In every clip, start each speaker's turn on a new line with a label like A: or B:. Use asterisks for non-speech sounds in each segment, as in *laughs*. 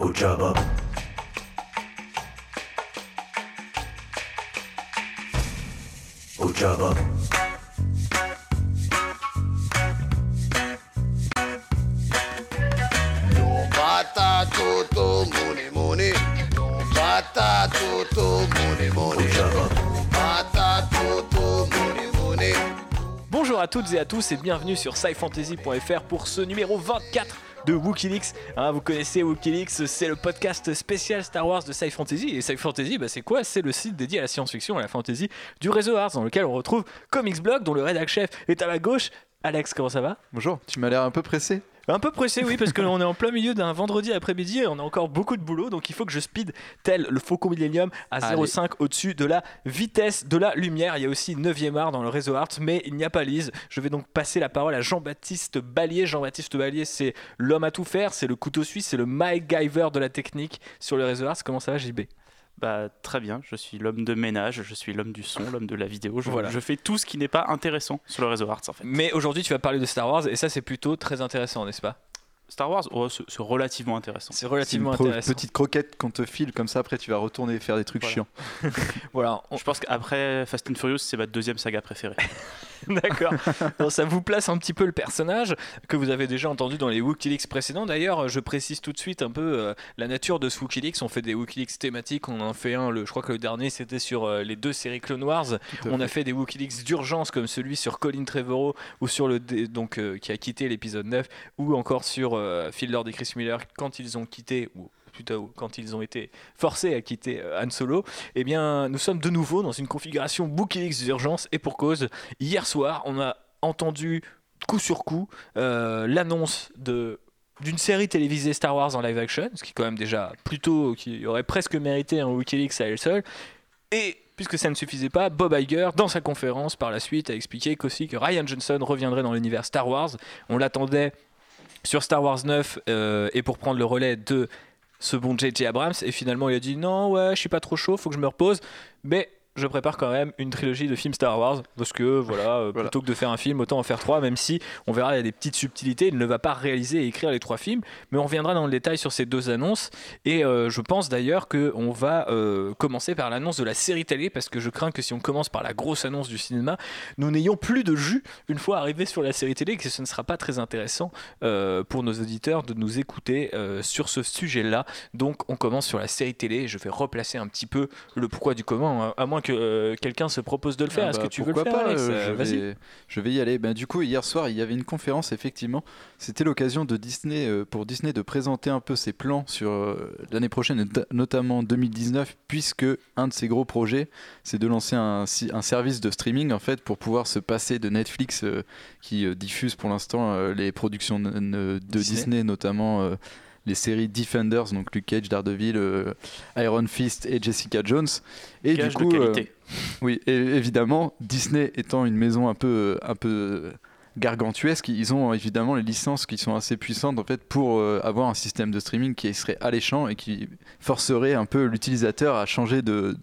A: Ujaba.
B: Ujaba. Oh Jabba. No bata tutto, muni muni.
A: No
B: bata tutto, muni
C: muni. À toutes et à tous et bienvenue sur scifantasy.fr pour ce numéro 24 de Wikileaks. Hein, vous connaissez Wikileaks, c'est le podcast spécial Star Wars de Sci Fantasy. Et Sci Fantasy, bah, c'est quoi? C'est le site dédié à la science-fiction et à la fantasy du réseau Arts, dans lequel on retrouve Comics Blog, dont le rédac chef est à ma gauche. Alex, comment ça va?
D: Bonjour, tu m'as l'air un peu pressé.
C: Un peu pressé, oui, parce qu'on est en plein milieu d'un vendredi après-midi et on a encore beaucoup de boulot, donc il faut que je speed tel le Faucon Millennium à
D: Allez.
C: 0,5 au-dessus de la vitesse de la lumière. Il y a aussi 9e art dans le réseau Art, mais il n'y a pas Lise. Je vais donc passer la parole à Jean-Baptiste Ballier. Jean-Baptiste Ballier, c'est l'homme à tout faire, c'est le couteau suisse, c'est le MacGyver de la technique sur le réseau Art. Comment ça va, JB
E: Bah, très bien, je suis l'homme de ménage, je suis l'homme du son, l'homme de la vidéo. Je,
C: Voilà.
E: je fais tout ce qui n'est pas intéressant sur le réseau Arts en fait.
C: Mais aujourd'hui, tu vas parler de Star Wars et ça, c'est plutôt très intéressant, n'est-ce pas?
E: Star Wars, oh, c'est relativement intéressant.
C: C'est
D: une
C: relativement intéressant.
D: petite croquette qu'on te file comme ça, après tu vas retourner faire des trucs
E: Voilà.
D: chiants. *laughs*
C: Voilà, *laughs* on-
E: Je pense qu'après Fast and Furious, c'est ma deuxième saga préférée. *laughs* *laughs*
C: D'accord. Donc, ça vous place un petit peu le personnage que vous avez déjà entendu dans les Wikileaks précédents. D'ailleurs, je précise tout de suite un peu euh, la nature de ce Wikileaks. On fait des Wikileaks thématiques. On en fait un. Le, je crois que le dernier c'était sur euh, les deux séries Clone Wars. On
D: fait.
C: a fait des Wikileaks d'urgence comme celui sur Colin Trevorrow ou sur le donc euh, qui a quitté l'épisode 9 ou encore sur Lord et Chris Miller quand ils ont quitté ou quand ils ont été forcés à quitter euh, Han Solo, eh bien nous sommes de nouveau dans une configuration Wikileaks d'urgence et pour cause. Hier soir, on a entendu coup sur coup euh, l'annonce de d'une série télévisée Star Wars en live action, ce qui est quand même déjà plutôt qui aurait presque mérité un Wikileaks à elle seule. Et puisque ça ne suffisait pas, Bob Iger, dans sa conférence par la suite, a expliqué qu'aussi que Ryan Johnson reviendrait dans l'univers Star Wars. On l'attendait sur Star Wars 9 euh, et pour prendre le relais de ce bon J.J. Abrams. Et finalement, il a dit non, ouais, je suis pas trop chaud, faut que je me repose. Mais je prépare quand même une trilogie de films Star Wars parce que voilà, euh,
D: Voilà.
C: plutôt que de faire un film, autant en faire trois, même si on verra il y a des petites subtilités. Il ne va pas réaliser et écrire les trois films, mais on reviendra dans le détail sur ces deux annonces. Et euh, je pense d'ailleurs qu'on va euh, commencer par l'annonce de la série télé parce que je crains que si on commence par la grosse annonce du cinéma, nous n'ayons plus de jus une fois arrivé sur la série télé et que ce ne sera pas très intéressant pour nos auditeurs de nous écouter sur ce sujet-là. Donc on commence sur la série télé. Je vais replacer un petit peu le pourquoi du comment, hein, à moins que euh, quelqu'un se propose de le faire.
D: Ah
C: Est-ce
D: bah,
C: que tu veux le faire
D: pas,
C: Alex
D: euh,
C: Euh,
D: je, vais, je vais y aller. Ben, du coup, hier soir, il y avait une conférence, effectivement. C'était l'occasion de Disney, euh, pour Disney de présenter un peu ses plans sur euh, l'année prochaine, notamment 2019, puisque un de ses gros projets, c'est de lancer un, service de streaming, en fait, pour pouvoir se passer de Netflix, qui diffuse pour l'instant les productions de
C: Disney.
D: Disney, notamment les séries Defenders, donc Luke Cage, Daredevil, euh, Iron Fist et Jessica Jones. Et du coup,
E: de
D: euh, *laughs* oui, et évidemment, Disney étant une maison un peu, un peu gargantuesque, ils ont évidemment les licences qui sont assez puissantes en fait pour euh, avoir un système de streaming qui serait alléchant et qui forcerait un peu l'utilisateur à changer de,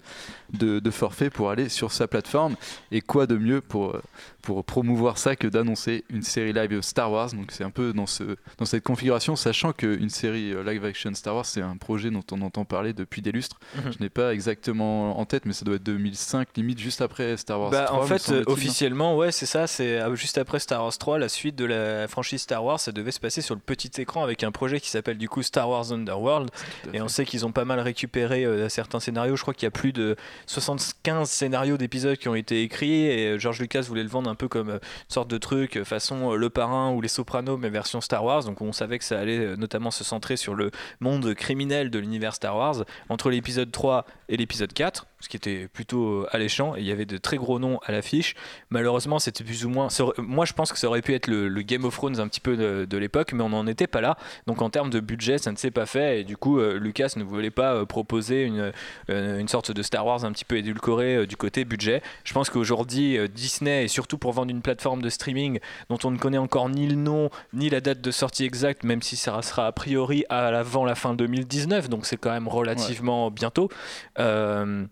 D: de, de forfait pour aller sur sa plateforme. Et quoi de mieux pour, euh, pour promouvoir ça que d'annoncer une série live Star Wars? Donc c'est un peu dans, ce, dans cette configuration, sachant qu'une série euh, live action Star Wars, c'est un projet dont on entend parler depuis des lustres.
C: Mhm.
D: Je n'ai pas exactement en tête, mais ça doit être 2005, limite juste après Star Wars
C: Bah,
D: 3.
C: en
D: me
C: fait, euh,
D: semble-t-il.
C: officiellement, ouais, c'est ça. C'est juste après Star Wars 3, la suite de la franchise Star Wars, ça devait se passer sur le petit écran avec un projet qui s'appelle du coup Star Wars Underworld. Et on sait qu'ils ont pas mal récupéré euh, certains scénarios. Je crois qu'il y a plus de 75 scénarios d'épisodes qui ont été écrits. Et euh, George Lucas voulait le vendre un peu comme euh, une sorte de truc euh, façon Le Parrain ou Les Sopranos, mais version Star Wars. Donc on savait que ça allait notamment se centrer sur le monde criminel de l'univers Star Wars. Entre l'épisode 3 et l'épisode 4, qui était plutôt euh, alléchant. Et il y avait de très gros noms à l'affiche. Malheureusement, c'était plus ou moins. Moi, je pense que ça aurait pu être le, Game of Thrones un petit peu de, l'époque, mais on n'en était pas là. Donc en termes de budget, ça ne s'est pas fait. Et du coup, euh, Lucas ne voulait pas euh, proposer une, une sorte de Star Wars un petit peu édulcoré du côté budget. Je pense qu'aujourd'hui, Disney, et surtout pour vendre une plateforme de streaming dont on ne connaît encore ni le nom, ni la date de sortie exacte, même si ça sera a priori avant la fin 2019, donc c'est quand même relativement bientôt. Euh,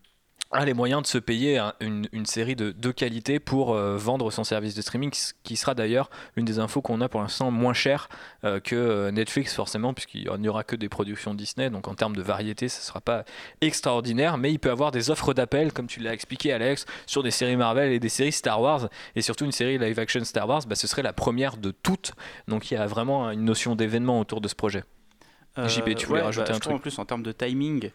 C: a les moyens de se payer un- une, une série de, de qualité pour euh, vendre son service de streaming, qui s- qui sera d'ailleurs une des infos qu'on a pour l'instant moins cher euh, que euh, Netflix forcément, puisqu'il n'y aura que des productions Disney, donc en termes de variété, ce ne sera pas extraordinaire, mais il peut avoir des offres d'appel, comme tu l'as expliqué Alex, sur des séries Marvel et des séries Star Wars, et surtout une série live action Star Wars, bah, ce serait la première de toutes, donc il y a vraiment une notion d'événement autour de ce projet. JP, tu voulais rajouter un
E: je trouve
C: truc
E: En plus, en termes de timing,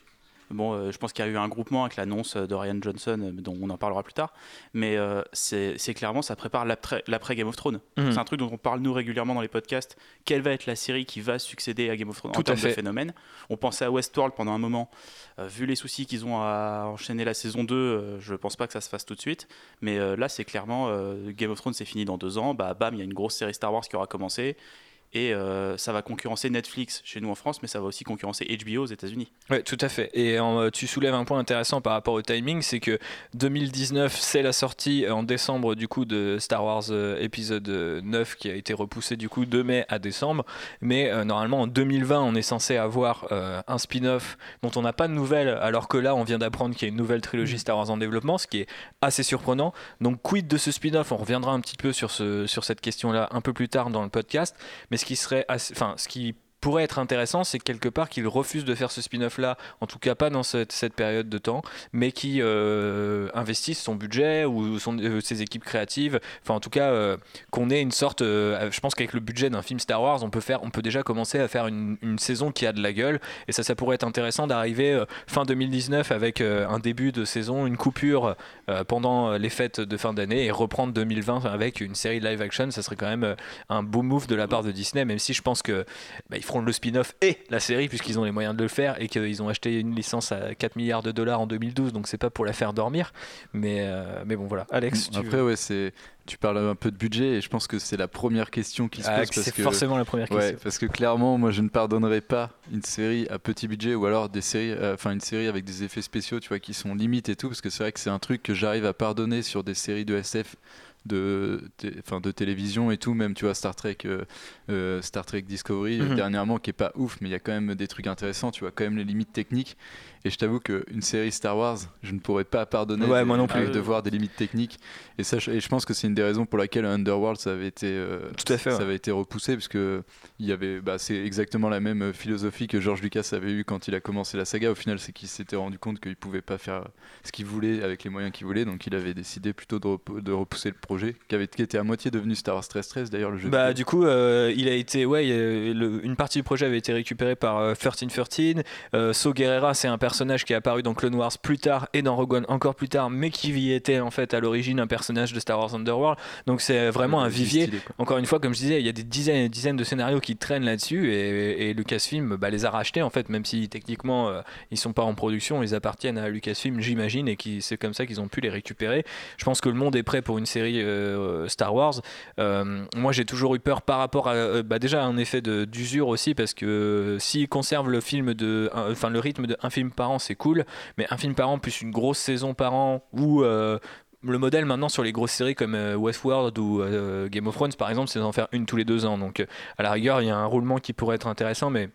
E: bon, euh, je pense qu'il y a eu un groupement avec l'annonce de Ryan Johnson, euh, dont on en parlera plus tard, mais euh, c'est clairement, ça prépare l'après Game of Thrones.
C: Mhm.
E: C'est un truc dont on parle nous régulièrement dans les podcasts. Quelle va être la série qui va succéder à Game of Thrones
C: Tout
E: en
C: à
E: termes
C: fait.
E: de phénomène? On pensait à Westworld pendant un moment. Vu les soucis qu'ils ont à enchaîner la saison 2, euh, je pense pas que ça se fasse tout de suite. Mais là, c'est clairement Game of Thrones, c'est fini dans deux ans. Bah, bam, il y a une grosse série Star Wars qui aura commencé. Et euh, ça va concurrencer Netflix chez nous en France, mais ça va aussi concurrencer HBO aux États-Unis.
C: Oui, tout à fait. Et euh, tu soulèves un point intéressant par rapport au timing, c'est que 2019, c'est la sortie euh, en décembre du coup de Star Wars euh, épisode euh, 9 qui a été repoussé du coup de mai à décembre. Mais euh, normalement en 2020, on est censé avoir un spin-off dont on n'a pas de nouvelles, alors que là, on vient d'apprendre qu'il y a une nouvelle trilogie Star Wars en développement, ce qui est assez surprenant. Donc quid de ce spin-off? On reviendra un petit peu sur, ce, sur cette question-là un peu plus tard dans le podcast. Mais ce qui serait, assez- enfin, ce qui pourrait être intéressant, c'est quelque part qu'il refuse de faire ce spin-off là, en tout cas pas dans cette, cette période de temps, mais qui euh, investisse son budget ou son, euh, ses équipes créatives, enfin en tout cas euh, qu'on ait une sorte, euh, je pense qu'avec le budget d'un film Star Wars, on peut faire, on peut déjà commencer à faire une, saison qui a de la gueule, et ça, ça pourrait être intéressant d'arriver fin 2019 avec un début de saison, une coupure pendant les fêtes de fin d'année et reprendre 2020 avec une série live action, ça serait quand même un beau move de la part de Disney, même si je pense que bah, ils feront le spin-off et la série puisqu'ils ont les moyens de le faire et qu'ils ont acheté une licence à 4 milliards de dollars en 2012 donc c'est pas pour la faire dormir mais, euh, mais bon voilà Alex tu
D: Après,
C: veux-
D: ouais, c'est. Tu parles un peu de budget et je pense que c'est la première question qui se
C: Ah,
D: pose
C: c'est
D: que
C: forcément la première
D: Ouais,
C: question
D: parce que clairement, moi, je ne pardonnerais pas une série à petit budget ou alors des séries, euh, enfin une série avec des effets spéciaux, tu vois, qui sont limites et tout, parce que c'est vrai que c'est un truc que j'arrive à pardonner sur des séries de SF, de, enfin de télévision et tout, même tu vois Star Trek, euh, euh, Star Trek Discovery
C: Mhm.
D: dernièrement qui est pas ouf, mais il y a quand même des trucs intéressants, tu vois, quand même les limites techniques. Et je t'avoue qu'une série Star Wars, je ne pourrais pas pardonner
C: Ouais,
D: de,
C: moi non plus.
D: de voir des limites techniques. Et ça, je- et je pense que c'est une des raisons pour laquelle Underworld ça avait été, euh,
C: Tout à fait,
D: ça
C: ouais.
D: avait été repoussé parce que il y avait, bah, c'est exactement la même philosophie que George Lucas avait eu quand il a commencé la saga. Au final, c'est qu'il s'était rendu compte qu'il pouvait pas faire ce qu'il voulait avec les moyens qu'il voulait, donc il avait décidé plutôt de, rep- de repousser le projet, qui avait qui était à moitié devenu Star Wars 1313 d'ailleurs le jeu.
C: Bah du coup euh, il a été ouais a- le- une partie du projet avait été récupérée par euh, 1313 euh, So Guerrera c'est un personnage qui est apparu dans Clone Wars plus tard et dans Rogue One encore plus tard mais qui y était en fait à l'origine un personnage de Star Wars Underworld. Donc c'est vraiment un vivier.
D: stylé,
C: encore une fois comme je disais il y a des dizaines et des dizaines de scénarios qui traînent là-dessus et, et Lucasfilm bah, les a rachetés en fait même si techniquement euh, ils sont pas en production ils appartiennent à Lucasfilm j'imagine et qui c'est comme ça qu'ils ont pu les récupérer. Je pense que le monde est prêt pour une série euh, Star Wars. Euh, moi, j'ai toujours eu peur par rapport à euh, bah, déjà un effet d'usure aussi parce que euh, s'ils conservent le film de, enfin le rythme de film par an, c'est cool, mais un film par an plus une grosse saison par an ou euh, le modèle maintenant sur les grosses séries comme Westworld ou Game of Thrones par exemple, c'est d'en faire une tous les deux ans. Donc à la rigueur, il y a un roulement qui pourrait être intéressant, mais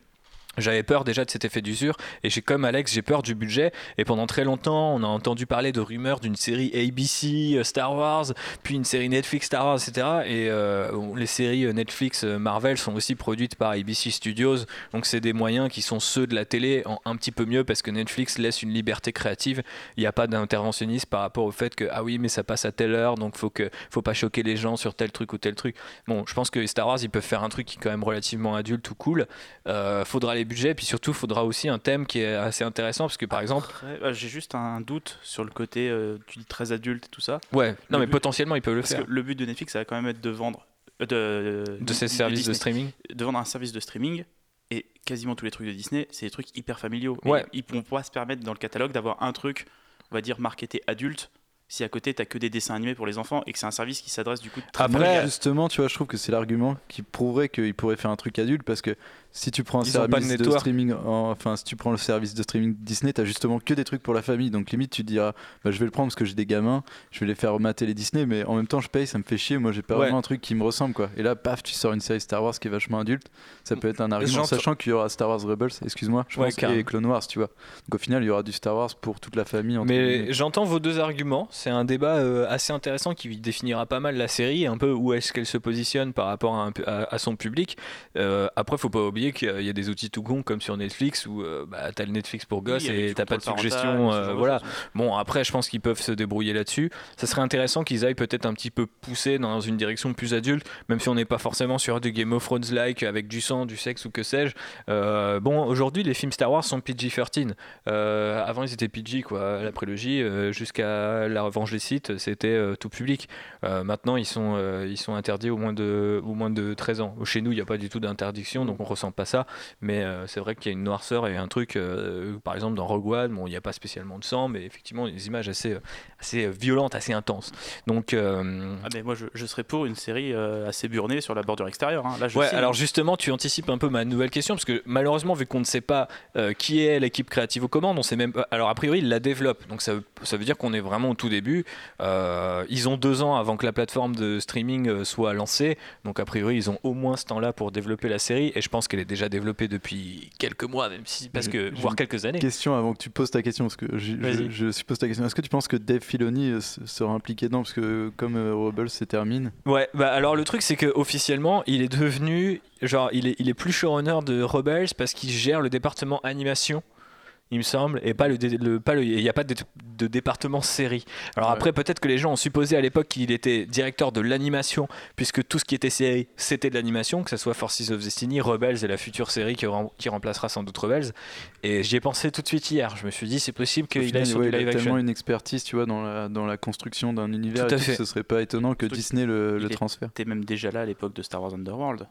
C: j'avais peur déjà de cet effet d'usure et j'ai comme Alex j'ai peur du budget. Et pendant très longtemps on a entendu parler de rumeurs d'une série ABC euh, Star Wars puis une série Netflix Star Wars etc et euh, les séries euh, Netflix Marvel sont aussi produites par ABC Studios. Donc c'est des moyens qui sont ceux de la télé un petit peu mieux parce que Netflix laisse une liberté créative. Il n'y a pas d'interventionnisme par rapport au fait que ah oui mais ça passe à telle heure donc faut que faut pas choquer les gens sur tel truc ou tel truc. Bon je pense que Star Wars ils peuvent faire un truc qui est quand même relativement adulte ou cool. Euh, faudra les budgets, puis surtout faudra aussi un thème qui est assez intéressant parce que par exemple,
E: bah, j'ai juste un doute sur le côté, euh, tu dis très adulte et tout ça.
C: ouais, non mais
E: but-
C: potentiellement ils peuvent le
E: Parce
C: faire
E: que le but de Netflix, ça va quand même être de vendre. euh, De,
C: de ces services de
E: Disney.
C: streaming.
E: de vendre un service de streaming et quasiment tous les trucs de Disney, c'est des trucs hyper familiaux.
C: Ouais.
E: Ils pourront pas se permettre dans le catalogue d'avoir un truc, on va dire, marketé adulte, si à côté t'as que des dessins animés pour les enfants et que c'est un service qui s'adresse du coup très
C: Après,
E: familial.
D: Justement, tu vois, je trouve que c'est l'argument qui prouverait qu'il pourrait faire un truc adulte parce que Si tu prends un
C: Ils de
D: service de, streaming, en- enfin si tu prends le service de streaming Disney, t'as justement que des trucs pour la famille. Donc limite tu te diras, bah, je vais le prendre parce que j'ai des gamins, je vais les faire mater les Disney, mais en même temps je paye, ça me fait chier. Moi j'ai pas
C: Ouais.
D: vraiment un truc qui me ressemble quoi. Et là, paf, tu sors une série Star Wars qui est vachement adulte. Ça peut être un argument,
C: J'entends-
D: sachant qu'il y aura Star Wars Rebels, excuse-moi, je
C: Ouais,
D: pense, et Clone Wars, tu vois. Donc au final, il y aura du Star Wars pour toute la famille.
C: Mais j'entends vos deux arguments. C'est un débat euh, assez intéressant qui définira pas mal la série, un peu où est-ce qu'elle se positionne par rapport à, un pu- à- à son public. Euh, après, faut pas oublier qu'il y a- il y a des outils tout con comme sur Netflix où euh, bah, t'as le Netflix pour gosses
E: Oui,
C: et t'as pas de suggestions. euh, voilà. Bon, après, je pense qu'ils peuvent se débrouiller là-dessus. Ça serait intéressant qu'ils aillent peut-être un petit peu pousser dans une direction plus adulte, même si on n'est pas forcément sur du Game of Thrones-like avec du sang, du sexe ou que sais-je. Euh, bon, aujourd'hui, les films Star Wars sont PG-13. Euh, avant, ils étaient PG, quoi. La prélogie, jusqu'à La Revanche des Sith, c'était tout public. Maintenant, ils sont, ils sont interdits au moins, de, au moins de 13 ans. Chez nous, il n'y a pas du tout d'interdiction, donc on ressent pas ça. Mais euh, c'est vrai qu'il y a une noirceur et un truc, euh, par exemple, dans Rogue One, bon, il n'y a pas spécialement de sang, mais effectivement, des images assez, euh, assez violentes, assez intenses. Donc, euh,
E: Ah, mais moi, je, je serais pour une série assez burnée sur la bordure extérieure. hein. Là, je
C: Ouais,
E: signe.
C: alors justement, tu anticipes un peu ma nouvelle question parce que malheureusement, vu qu'on ne sait pas qui est l'équipe créative aux commandes, on sait même. Alors a priori, ils la développent, donc ça, veut- ça veut dire qu'on est vraiment au tout début. Ils ont deux ans avant que la plateforme de streaming soit lancée, donc a priori, ils ont au moins ce temps-là pour développer la série. Et je pense qu'elle est déjà développée depuis quelques mois, même si parce que voire quelques années.
D: Question avant que tu poses ta question, parce que je, je,
C: Vas-y.
D: je suppose ta question. Est-ce que tu penses que Dave Filoni euh, sera impliqué dedans? Parce que comme euh, Rebels se termine,
C: Ouais, bah alors le truc c'est que officiellement il est devenu genre il est, il est plus showrunner de Rebels parce qu'il gère le département animation il me semble et pas le, le pas le il n'y a pas de, de département série. Alors
D: Ouais.
C: après peut-être que les gens ont supposé à l'époque qu'il était directeur de l'animation puisque tout ce qui était série c'était de l'animation que ce soit Forces of Destiny, Rebels et la future série qui, rem- qui remplacera sans doute Rebels et j'y ai pensé tout de suite hier. Je me suis dit c'est possible qu'il
D: final,
C: aille sur
D: ouais,
C: du
D: il
C: live
D: a
C: action.
D: tellement une expertise, tu vois, dans la, dans la construction d'un univers.
C: Tout à
D: et tout,
C: fait.
D: Ce serait pas étonnant que Disney le, le transfère.
E: T'es même déjà là à l'époque de Star Wars Underworld.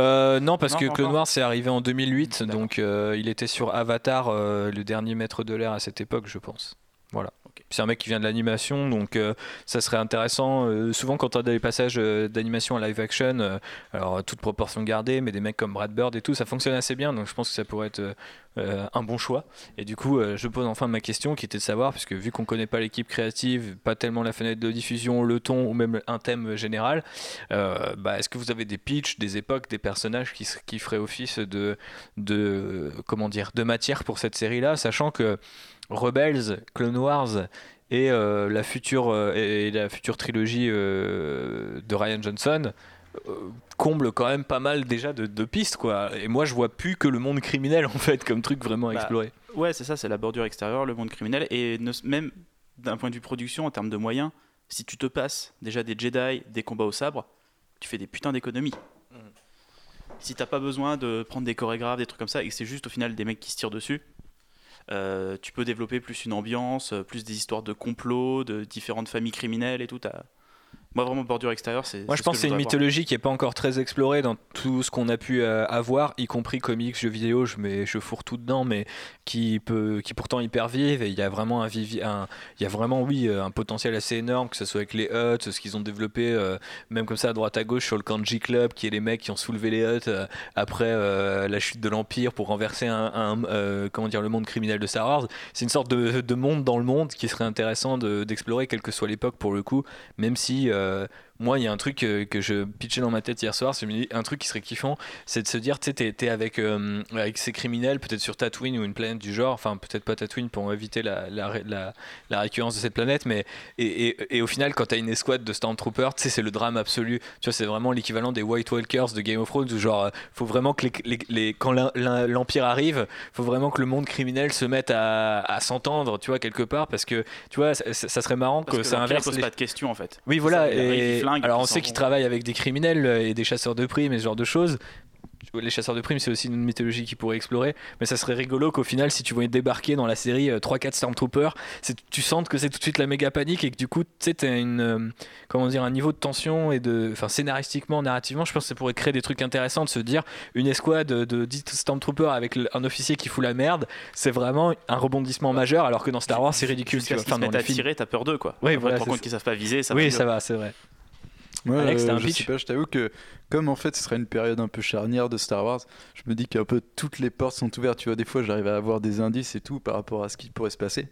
C: Euh, non, parce
E: Non,
C: que Clone. Wars c'est arrivé en 2008,
E: D'accord.
C: donc euh, il était sur Avatar, euh, le dernier maître de l'air à cette époque, je pense. Voilà. C'est un mec qui vient de l'animation, donc euh, ça serait intéressant. euh, souvent, quand on a des passages euh, d'animation à live action, alors toute proportion gardée, mais des mecs comme Brad Bird et tout, ça fonctionne assez bien, donc je pense que ça pourrait être un bon choix. Et du coup, je pose enfin ma question qui était de savoir, puisque vu qu'on connaît pas l'équipe créative, pas tellement la fenêtre de diffusion, le ton ou même un thème général, bah, est-ce que vous avez des pitchs, des époques, des personnages qui feraient office de, de, comment dire, de matière pour cette série-là, sachant que Rebels, Clone Wars et, euh, la, future, euh, et la future trilogie euh, de Ryan Johnson comblent quand même pas mal déjà de, de pistes quoi et moi je vois plus que le monde criminel *laughs* en fait comme truc vraiment à
E: Bah,
C: explorer
E: Ouais, c'est ça, c'est la bordure extérieure, le monde criminel. Et ne- même d'un point de vue production, en termes de moyens, si tu te passes déjà des Jedi, des combats au sabre, tu fais des putains d'économies.
C: Mm.
E: Si t'as pas besoin de prendre des chorégraphes, des trucs comme ça, et que c'est juste au final des mecs qui se tirent dessus, tu peux développer plus une ambiance, euh, plus des histoires de complot, de différentes familles criminelles et tout. t'as- Moi, vraiment, bordure extérieure, c'est.
C: Moi, je pense que c'est une
E: voir.
C: mythologie qui est pas encore très explorée dans tout ce qu'on a pu euh, avoir, y compris comics, jeux vidéo. Je mets, je fourre tout dedans, mais qui peut, qui pourtant hyper vive. Et il y a vraiment un, il y a vraiment, oui, euh, un potentiel assez énorme, que ce soit avec les Huts, ce qu'ils ont développé, euh, même comme ça à droite à gauche sur le Kanji Club, qui est les mecs qui ont soulevé les Huts euh, après la chute de l'Empire pour renverser un, un, comment dire, le monde criminel de Star Wars. C'est une sorte de, de monde dans le monde qui serait intéressant de- d'explorer, quelle que soit l'époque pour le coup, même si. Euh, moi, il y a un truc euh, que je pitchais dans ma tête hier soir, c'est un truc qui serait kiffant, c'est de se dire, tu sais, t'es, t'es avec, euh, avec ces criminels, peut-être sur Tatooine ou une planète du genre, enfin peut-être pas Tatooine pour éviter la, la, ré- la, la récurrence de cette planète, mais et, et, et au final, quand t'as une escouade de Stormtroopers, tu sais, c'est le drame absolu. Tu vois, c'est vraiment l'équivalent des White Walkers de Game of Thrones, où genre, euh, faut vraiment que les, les, les- quand l'un- l'un- l'Empire arrive, faut vraiment que le monde criminel se mette à, à s'entendre, tu vois, quelque part, parce que, tu vois, ça, ça serait marrant
E: Parce
C: que,
E: que
C: ça inverse
E: pose
C: les-
E: pas de questions en fait.
C: oui, voilà.
E: Ça,
C: et-
E: flingue,
C: alors, on sait qu'ils travaillent avec des criminels euh, et des chasseurs de primes et ce genre de choses. Les chasseurs de primes, c'est aussi une mythologie qu'ils pourraient explorer. Mais ça serait rigolo qu'au final, si tu voyais débarquer dans la série euh, 3-4 Stormtroopers, c'est- tu sentes que c'est tout de suite la méga panique et que du coup, tu sais, t'as une, euh, comment dire, un niveau de tension et de, enfin, scénaristiquement, narrativement, je pense que ça pourrait créer des trucs intéressants de se dire une escouade de 10 Stormtroopers avec un officier qui fout la merde, c'est vraiment un rebondissement majeur, alors que dans Star Wars, c'est ridicule. Tu vois. Enfin, dans les films.
E: t'as peur d'eux quoi.
C: Oui, voilà,
E: compte qu'ils savent pas viser, ça
C: oui, ça va, c'est vrai.
D: Moi,
C: Alex, t'as un
D: je
C: pitch
D: sais pas, je t'avoue que comme en fait ce serait une période un peu charnière de Star Wars, je me dis qu'un peu toutes les portes sont ouvertes. Tu vois, des fois j'arrive à avoir des indices et tout par rapport à ce qui pourrait se passer.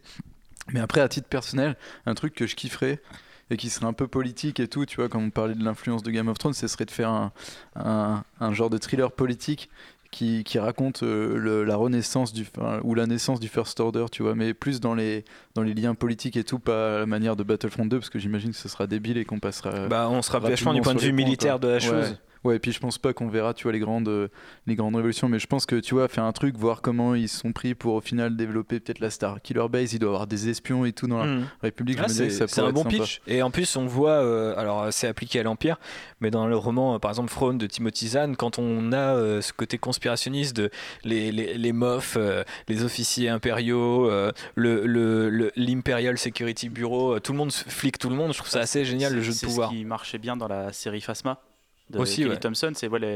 D: Mais après, à titre personnel, un truc que je kifferais et qui serait un peu politique et tout, tu vois, comme on parlait de l'influence de Game of Thrones, ce serait de faire un, un- un genre de thriller politique qui, qui raconte euh, le- la renaissance du, enfin, ou la naissance du First Order, tu vois, mais plus dans les, dans les liens politiques et tout, pas à la manière de Battlefront 2, parce que j'imagine que ce sera débile et qu'on passera.
C: Bah, on sera vachement du point de vue militaire de la chose.
D: Ouais. Ouais, et puis je pense pas qu'on verra, tu vois, les grandes, euh, les grandes révolutions, mais je pense que, tu vois, faire un truc, voir comment ils se sont pris pour au final développer peut-être la Star Killer Base, il doit y avoir des espions et tout dans la
C: Mhm.
D: République,
C: Ah, c'est c'est un bon
D: sympa.
C: pitch. Et en plus, on voit, euh, alors c'est appliqué à l'Empire, mais dans le roman, euh, par exemple, Throne de Timothy Zahn, quand on a euh, ce côté conspirationniste de les, les, les MOF, euh, les officiers impériaux, euh, le le- le- l'Imperial Security Bureau, euh, tout le monde se flique tout le monde, je trouve ça assez génial le
E: C'est-
C: jeu de
E: c'est
C: pouvoir.
E: ce qui marchait bien dans la série Phasma de
C: Aussi,
E: Kelly
C: ouais.
E: Thompson, c'est voilà,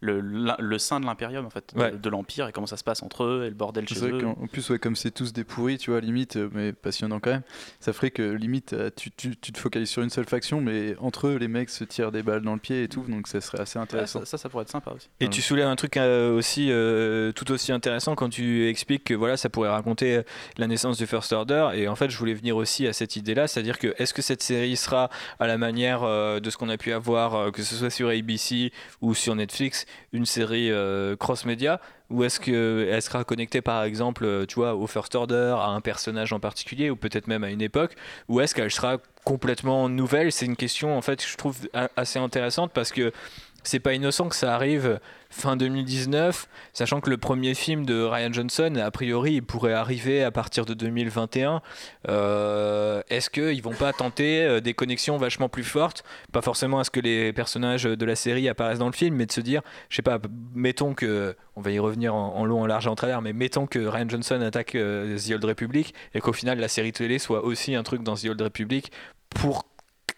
E: le, le, le sein de l'impérium en fait, de-
C: Ouais.
E: de, l'empire et comment ça se passe entre eux et le bordel chez eux.
D: en plus, ouais, comme c'est tous des pourris, tu vois, limite, euh, mais passionnant quand même, ça ferait que limite, euh, tu, tu, tu te focalises sur une seule faction, mais entre eux, les mecs se tirent des balles dans le pied et tout, donc ça serait assez
E: Ouais,
D: intéressant.
E: ça, ça, ça pourrait être sympa aussi.
C: Et tu soulèves un truc euh, aussi euh, tout aussi intéressant quand tu expliques que voilà ça pourrait raconter la naissance du First Order et en fait je voulais venir aussi à cette idée là c'est à dire que est-ce que cette série sera à la manière euh, de ce qu'on a pu avoir euh, que ce soit sur ABC ou sur Netflix une série euh, cross média ou est-ce qu'elle sera connectée par exemple euh, tu vois au First Order à un personnage en particulier ou peut-être même à une époque ou est-ce qu'elle sera complètement nouvelle? C'est une question en fait que je trouve assez intéressante parce que c'est pas innocent que ça arrive fin 2019, sachant que le premier film de Ryan Johnson, a priori, il pourrait arriver à partir de 2021. Euh, Est-ce qu'ils vont pas tenter euh, des connexions vachement plus fortes? Pas forcément à ce que les personnages de la série apparaissent dans le film, mais de se dire, je sais pas, mettons que, on va y revenir en, en long, en large et en travers, mais mettons que Ryan Johnson attaque euh, The Old Republic et qu'au final la série télé soit aussi un truc dans The Old Republic pour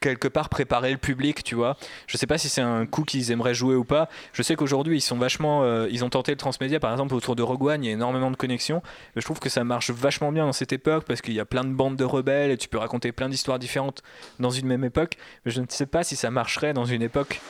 C: quelque part préparer le public, tu vois. Je sais pas si c'est un coup qu'ils aimeraient jouer ou pas. Je sais qu'aujourd'hui ils sont vachement, euh, ils ont tenté le transmédia par exemple autour de Rogue One, il y a énormément de connexions. Mais je trouve que ça marche vachement bien dans cette époque parce qu'il y a plein de bandes de rebelles et tu peux raconter plein d'histoires différentes dans une même époque. Mais je ne sais pas si ça marcherait dans une époque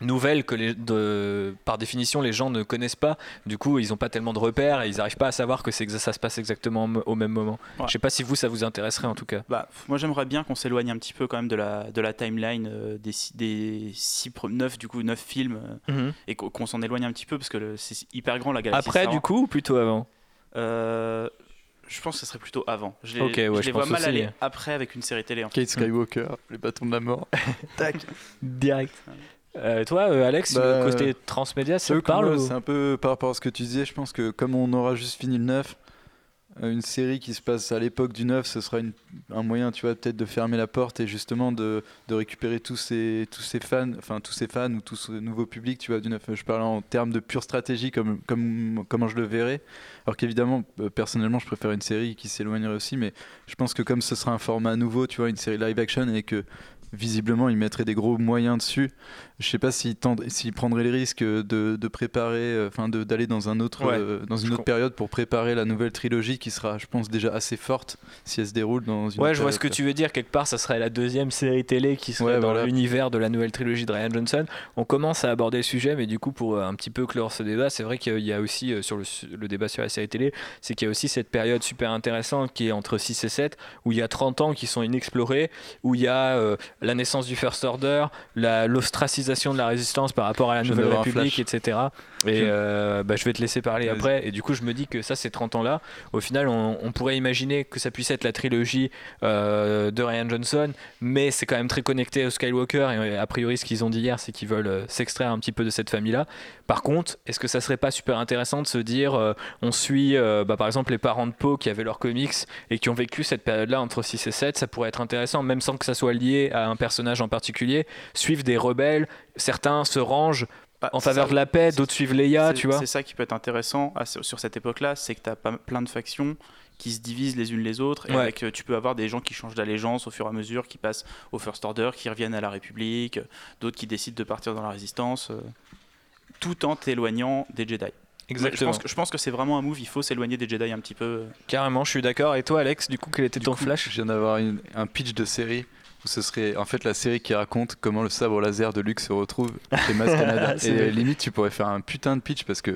C: nouvelle que les, de, par définition les gens ne connaissent pas. Du coup, ils n'ont pas tellement de repères et ils n'arrivent pas à savoir que ça se passe exactement au- même moment.
E: Ouais.
C: Je sais pas si vous ça vous intéresserait en tout cas.
E: Bah, moi j'aimerais bien qu'on s'éloigne un petit peu quand même de la, de la timeline euh, des, six- des six, pre- neuf, du coup, neuf films euh, et qu'on s'en éloigne un petit peu parce que c'est hyper grand la galaxie.
C: Après
E: Star
C: du coup ou plutôt avant?
E: Euh, je pense que ce serait plutôt avant. Je les,
C: Ok, ouais,
E: je
C: je
E: les vois mal
C: aussi.
E: aller après avec une série télé. en fait.
D: Kate Skywalker, les bâtons de la mort. *laughs* Tac.
C: Direct. Euh, toi, euh, Alex,
D: Bah,
C: le côté transmédia, ça te parle ou-
D: C'est un peu par rapport à ce que tu disais, je pense que comme on aura juste fini le 9, euh, une série qui se passe à l'époque du 9, ce sera une- un moyen, tu vois, peut-être de fermer la porte et justement de, de récupérer tous ces, tous ces fans, enfin tous ces fans ou tout ce nouveau public, tu vois, du 9. Je parle en termes de pure stratégie, comme, comme comment je le verrais. Alors qu'évidemment, personnellement, je préfère une série qui s'éloignerait aussi, mais je pense que comme ce sera un format nouveau, tu vois, une série live action et que visiblement ils mettraient des gros moyens dessus. Je sais pas s'ils prendraient les risques de, de préparer, euh, enfin d'aller dans un autre,
C: Ouais,
D: euh, dans une autre période pour préparer la nouvelle trilogie qui sera, je pense, déjà assez forte si elle se déroule dans une.
C: Ouais, je vois ce que tu veux dire. Quelque part, ça serait la deuxième série télé qui serait
D: Ouais,
C: dans
D: voilà.
C: l'univers de la nouvelle trilogie de Ryan Johnson. On commence à aborder le sujet, mais du coup, pour euh, un petit peu clore ce débat, c'est vrai qu'il y a aussi sur le, débat sur la série télé, c'est qu'il y a aussi cette période super intéressante qui est entre 6 et 7, où il y a 30 ans qui sont inexplorés, où il y a euh, la naissance du First Order, l'ostracisation de la résistance par rapport à la
D: Je
C: Nouvelle République, etc. Et
D: Je-
C: euh, bah, je vais te laisser parler après. Et du coup, je me dis que ça, ces 30 ans-là, au final, on, on pourrait imaginer que ça puisse être la trilogie euh, de Ryan Johnson, mais c'est quand même très connecté au Skywalker. Et a priori, ce qu'ils ont dit hier, c'est qu'ils veulent euh, s'extraire un petit peu de cette famille-là. Par contre, est-ce que ça serait pas super intéressant de se dire, euh, on suit euh, bah, par exemple les parents de Poe qui avaient leurs comics et qui ont vécu cette période-là entre 6 et 7 Ça pourrait être intéressant, même sans que ça soit lié à un personnage en particulier. Suivre des rebelles, certains se rangent
E: Bah,
C: en faveur
E: ça-
C: de la paix, d'autres suivent Leia, tu vois.
E: C'est ça qui peut être intéressant à ce- sur cette époque-là, c'est que tu as plein de factions qui se divisent les unes les autres et
C: Ouais.
E: avec, euh, tu peux avoir des gens qui changent d'allégeance au fur et à mesure, qui passent au First Order, qui reviennent à la République, euh, d'autres qui décident de partir dans la Résistance, euh, tout en t'éloignant des Jedi. Je
C: Exactement.
E: pense que, je pense que c'est vraiment un move, il faut s'éloigner des Jedi un petit peu.
C: Carrément, je suis d'accord. Et toi, Alex, du coup, quel était
D: Du
C: ton
D: coup,
C: flash?
D: Je viens d'avoir un pitch de série ce serait en fait la série qui raconte comment le sabre laser de Luke se retrouve chez Maz *laughs* Canada. Et
C: vrai.
D: limite, tu pourrais faire un putain de pitch parce que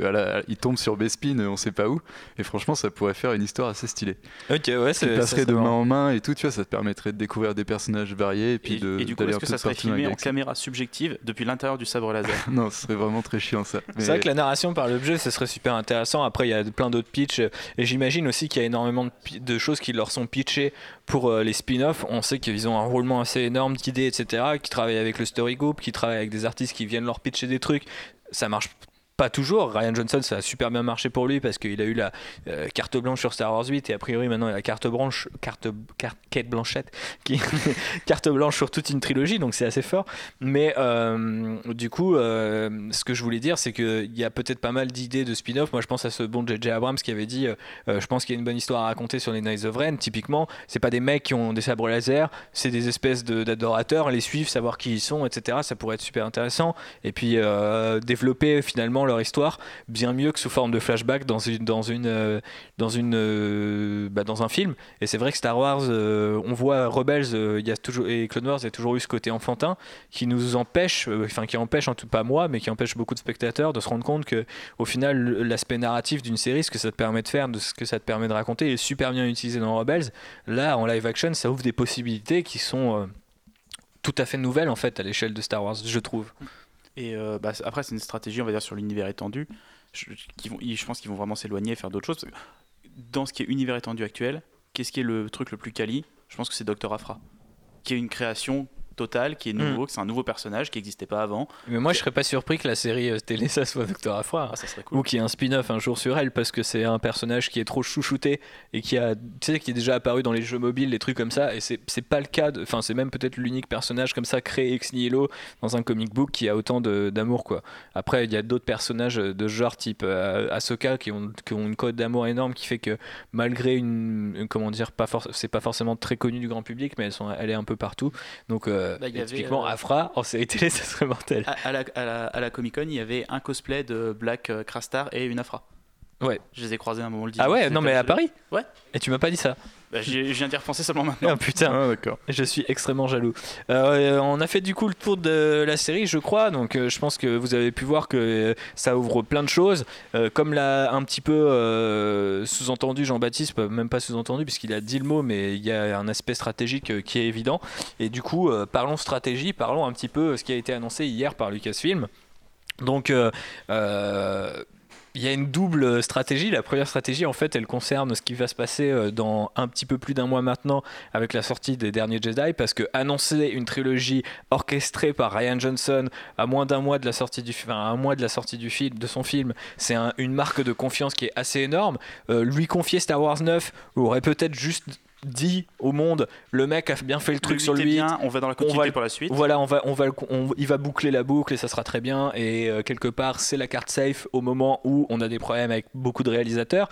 D: il tombe sur Bespin, on sait pas où. Et franchement, ça pourrait faire une histoire assez stylée.
C: Ok, ouais, c'est. ça
D: passerais
C: serait
D: de main en main et tout, tu vois, ça te permetrait de découvrir des personnages variés et puis
E: Et,
D: de.
E: et du coup, est-ce que ça serait filmé en caméra subjective depuis l'intérieur du sabre laser *laughs*
D: Non, ce serait vraiment très chiant ça.
C: C'est vrai que la narration par l'objet, ce serait super intéressant. Après, il y a plein d'autres pitchs. Et j'imagine aussi qu'il y a énormément de choses qui leur sont pitchées pour euh, les spin-offs. On sait qu'ils ont un roulement assez énorme d'idées, etc. Qui travaillent avec le Story Group, qui travaillent avec des artistes qui viennent leur pitcher des trucs. Ça marche pas toujours. Ryan Johnson, ça a super bien marché pour lui parce qu'il a eu la euh, carte blanche sur Star Wars 8 et a priori maintenant il a la carte blanche, carte, carte Blanchette, *laughs* carte blanche sur toute une trilogie, donc c'est assez fort. Mais euh, du coup, euh, ce que je voulais dire, c'est qu'il y a peut-être pas mal d'idées de spin-off. Moi, je pense à ce bon J.J. Abrams qui avait dit Je pense qu'il y a une bonne histoire à raconter sur les Knights of Ren. Typiquement, c'est pas des mecs qui ont des sabres laser, c'est des espèces d'adorateurs. Les suivre, savoir qui ils sont, etc. Ça pourrait être super intéressant. Et puis, développer finalement leur histoire bien mieux que sous forme de flashback dans une, dans une, euh, dans une, euh, bah, dans un film. Et c'est vrai que Star Wars, euh, on voit Rebels, il y a toujours et Clone Wars, il y a toujours eu ce côté enfantin qui nous empêche, enfin qui empêche en tout pas moi, mais qui empêche beaucoup de spectateurs de se rendre compte que au final l'aspect narratif d'une série, ce que ça te permet de faire, de ce que ça te permet de raconter, est super bien utilisé dans Rebels. Là, en live action, ça ouvre des possibilités qui sont tout à fait nouvelles en fait à l'échelle de Star Wars, je trouve.
E: Et euh, bah, après, c'est une stratégie, on va dire, sur l'univers étendu. Je, qui vont, je pense qu'ils vont vraiment s'éloigner et faire d'autres choses. dans ce qui est univers étendu actuel, qu'est-ce qui est le truc le plus quali? Je pense que c'est Dr. Afra, qui est une création totale, qui est nouveau, que c'est un nouveau personnage qui n'existait pas avant.
C: Mais moi, je serais pas surpris que la série euh, télé ça soit Doctor Afra.
E: Ah, ça serait cool.
C: ou qu'il y ait un spin-off un jour sur elle parce que c'est un personnage qui est trop chouchouté et qui a tu sais qui est déjà apparu dans les jeux mobiles des trucs comme ça et c'est pas le cas enfin c'est même peut-être l'unique personnage comme ça créé ex nihilo dans un comic book qui a autant d'amour quoi après il y a d'autres personnages de ce genre type euh, Ahsoka qui ont, qui ont une cote d'amour énorme qui fait que malgré une, comment dire pas c'est pas forcément très connu du grand public mais elles sont elle est un peu partout donc euh,
E: Bah, y
C: et
E: avait,
C: typiquement
E: euh,
C: Afra en série télé *laughs* ça serait mortel
E: À, à la, à la- à la Comic Con, il y avait un cosplay de Black euh, Crastar et une Afra.
C: Ouais.
E: Je les ai croisés à un moment le
C: ah
E: dimanche,
C: ouais
E: c'était
C: non mais à. Paris
E: Ouais.
C: et tu m'as pas dit ça
E: Bah, j'ai- Je viens d'y repenser seulement maintenant.
C: ah putain
D: Ah, d'accord.
C: Je suis extrêmement jaloux. Euh, on a fait du coup le tour de la série, je crois. Donc, euh, je pense que vous avez pu voir que euh, ça ouvre plein de choses. Euh, comme l'a un petit peu euh, sous-entendu Jean-Baptiste, même pas sous-entendu puisqu'il a dit le mot, mais il y a un aspect stratégique euh, qui est évident. Et du coup, euh, parlons stratégie, parlons un petit peu de ce qui a été annoncé hier par Lucasfilm. Donc, euh, euh, il y a une double stratégie. La première stratégie, en fait, elle concerne ce qui va se passer euh, dans un petit peu plus d'un mois maintenant avec la sortie des derniers Jedi, parce que annoncer une trilogie orchestrée par Ryan Johnson à moins d'un mois de la sortie du, enfin, à un mois de la sortie film, de son film, c'est un- une marque de confiance qui est assez énorme. Euh, lui confier Star Wars 9 aurait peut-être juste dit au monde, le mec a bien fait le truc
E: Le
C: sur lui.
E: bien, on va dans la continuité pour la suite.
C: Voilà, on va, on va, on- il va boucler la boucle et ça sera très bien. Et euh, quelque part, c'est la carte safe au moment où on a des problèmes avec beaucoup de réalisateurs.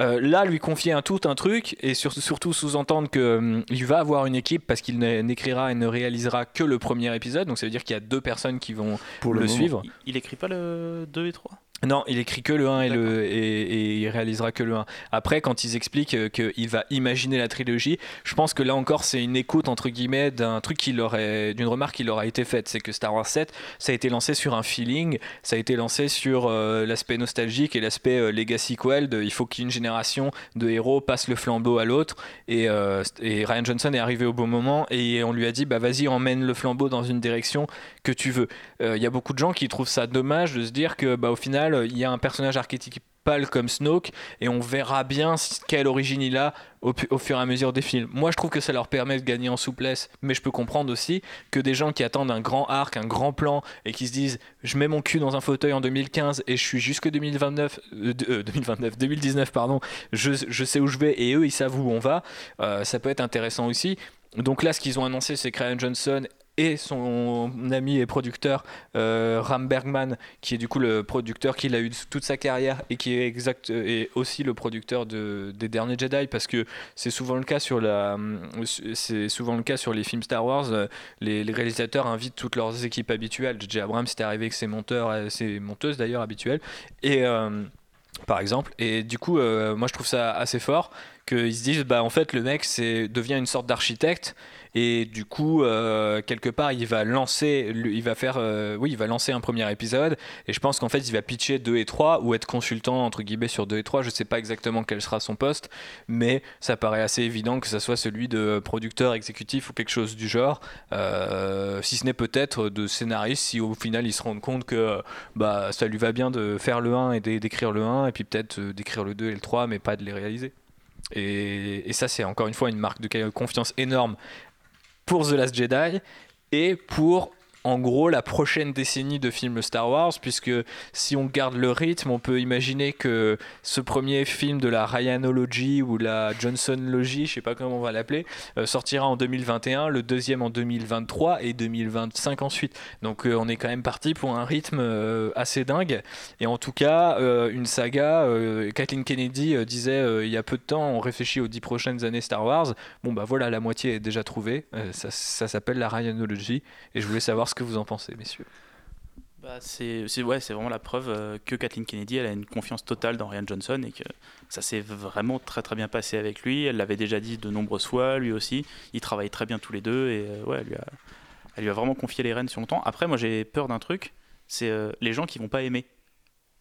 C: Euh, là, lui confier un tout un truc et sur- surtout sous-entendre qu'il va avoir une équipe parce qu'il n'écrira et ne réalisera que le premier épisode. Donc ça veut dire qu'il y a deux personnes qui vont
D: Pour
C: le, suivre.
E: Il, il écrit pas le 2 et 3
C: Non, il écrit que le 1 et, le, et, et il réalisera que le 1. Après, quand ils expliquent euh, qu'il va imaginer la trilogie, je pense que là encore, c'est une écoute, entre guillemets, d'un truc qui leur d'une remarque qui leur a été faite. C'est que Star Wars 7, ça a été lancé sur un feeling, ça a été lancé sur euh, l'aspect nostalgique et l'aspect euh, legacy quel de il faut qu'une génération de héros passe le flambeau à l'autre. Et, euh, et Ryan Johnson est arrivé au bon moment et on lui a dit, bah vas-y, emmène le flambeau dans une direction que tu veux. Il y a beaucoup de gens qui trouvent ça dommage de se dire que bah, au final il y a un personnage archétypal comme Snoke et on verra bien quelle origine il a au, fur et à mesure des films. Moi je trouve que ça leur permet de gagner en souplesse, mais je peux comprendre aussi que des gens qui attendent un grand arc, un grand plan et qui se disent je mets mon cul dans un fauteuil en 2015 et je suis jusque 2029, euh, de- euh, 2029 2019 pardon, je, je sais où je vais et eux ils savent où on va, euh, ça peut être intéressant aussi. Donc là ce qu'ils ont annoncé c'est Ryan Johnson et son ami et producteur euh, Ram Bergman, qui est du coup le producteur qu'il a eu toute sa carrière et qui est exact et aussi le producteur de, des derniers Jedi, parce que c'est souvent le cas sur la, c'est souvent le cas sur les films Star Wars. euh, Les, réalisateurs invitent toutes leurs équipes habituelles. J.J. Abrams c'était arrivé avec ses monteurs, euh, ses monteuses d'ailleurs habituelles, et euh, par exemple. Et du coup, euh, moi je trouve ça assez fort qu'ils se disent bah en fait le mec c'est devient une sorte d'architecte. Et du coup euh, quelque part il va lancer il va faire euh, oui il va lancer un premier épisode. Et je pense qu'en fait il va pitcher 2 et 3 ou être consultant entre guillemets sur 2 et 3 je sais pas exactement quel sera son poste mais ça paraît assez évident que ça soit celui de producteur exécutif ou quelque chose du genre. Euh, si ce n'est peut-être de scénariste si au final il se rend compte que bah ça lui va bien de faire le 1 et d'é- d'écrire le 1 et puis peut-être d'écrire le 2 et le 3 mais pas de les réaliser et, ça c'est encore une fois une marque de confiance énorme pour The Last Jedi et pour en gros la prochaine décennie de films Star Wars puisque si on garde le rythme on peut imaginer que ce premier film de la Ryanology ou la Johnsonlogy je sais pas comment on va l'appeler euh, sortira en 2021 le deuxième en 2023 et 2025 ensuite. Donc euh, on est quand même parti pour un rythme euh, assez dingue. Et en tout cas une saga Kathleen Kennedy disait il y a peu de temps on réfléchit aux dix prochaines années Star Wars. Bon bah voilà la moitié est déjà trouvée. Ça, s'appelle la Ryanology. Et je voulais savoir que vous en pensez messieurs
E: Bah, c'est ouais, c'est vraiment la preuve euh, que Kathleen Kennedy elle a une confiance totale dans Ryan Johnson et que ça s'est vraiment très très bien passé avec lui. Elle l'avait déjà dit de nombreuses fois, lui aussi. Ils travaillent très bien tous les deux et euh, ouais, elle lui, a, elle lui a vraiment confié les rênes sur longtemps. Après, moi j'ai peur d'un truc, c'est euh, les gens qui vont pas aimer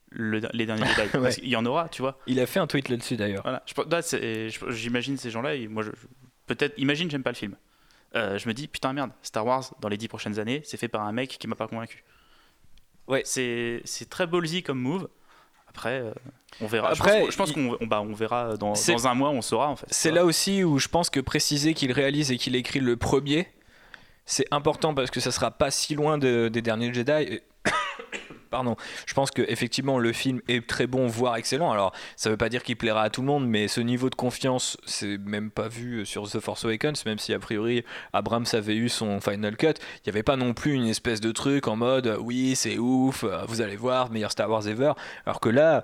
E: le- les derniers. *laughs*
C: Ouais.
E: Parce qu'il y en aura, tu vois.
C: il a fait un tweet là-dessus d'ailleurs
E: Voilà. Je- J'imagine ces gens-là, moi, je, je- peut-être, imagine, j'aime pas le film. Euh, je me dis, putain, merde, Star Wars, dans les dix prochaines années, c'est fait par un mec qui m'a pas convaincu.
C: Ouais.
E: C'est c'est très ballsy comme move. Après, euh, on verra.
C: Après,
E: je pense qu'on pense bah, on verra dans, dans un mois, on saura en fait.
C: C'est là aussi où je pense que préciser qu'il réalise et qu'il écrit le premier, c'est important parce que ça sera pas si loin de- des derniers Jedi. Pardon. Je pense que effectivement le film est très bon, voire excellent. Alors, ça veut pas dire qu'il plaira à tout le monde, mais ce niveau de confiance, c'est même pas vu sur The Force Awakens, même si a priori Abrams avait eu son final cut. Il y avait pas non plus une espèce de truc en mode oui, c'est ouf, euh, vous allez voir, meilleur Star Wars ever. Alors que là,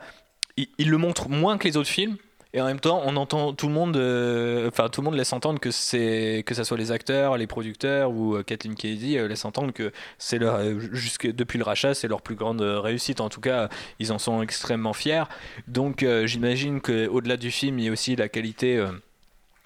C: il le montre moins que les autres films. Et en même temps, on entend tout le monde, euh, enfin tout le monde laisse entendre que c'est que ça soit les acteurs, les producteurs ou euh, Kathleen Kennedy euh, laisse entendre que c'est leur depuis le rachat, c'est leur plus grande réussite. En tout cas, ils en sont extrêmement fiers. Donc, j'imagine que au-delà du film, il y a aussi la qualité.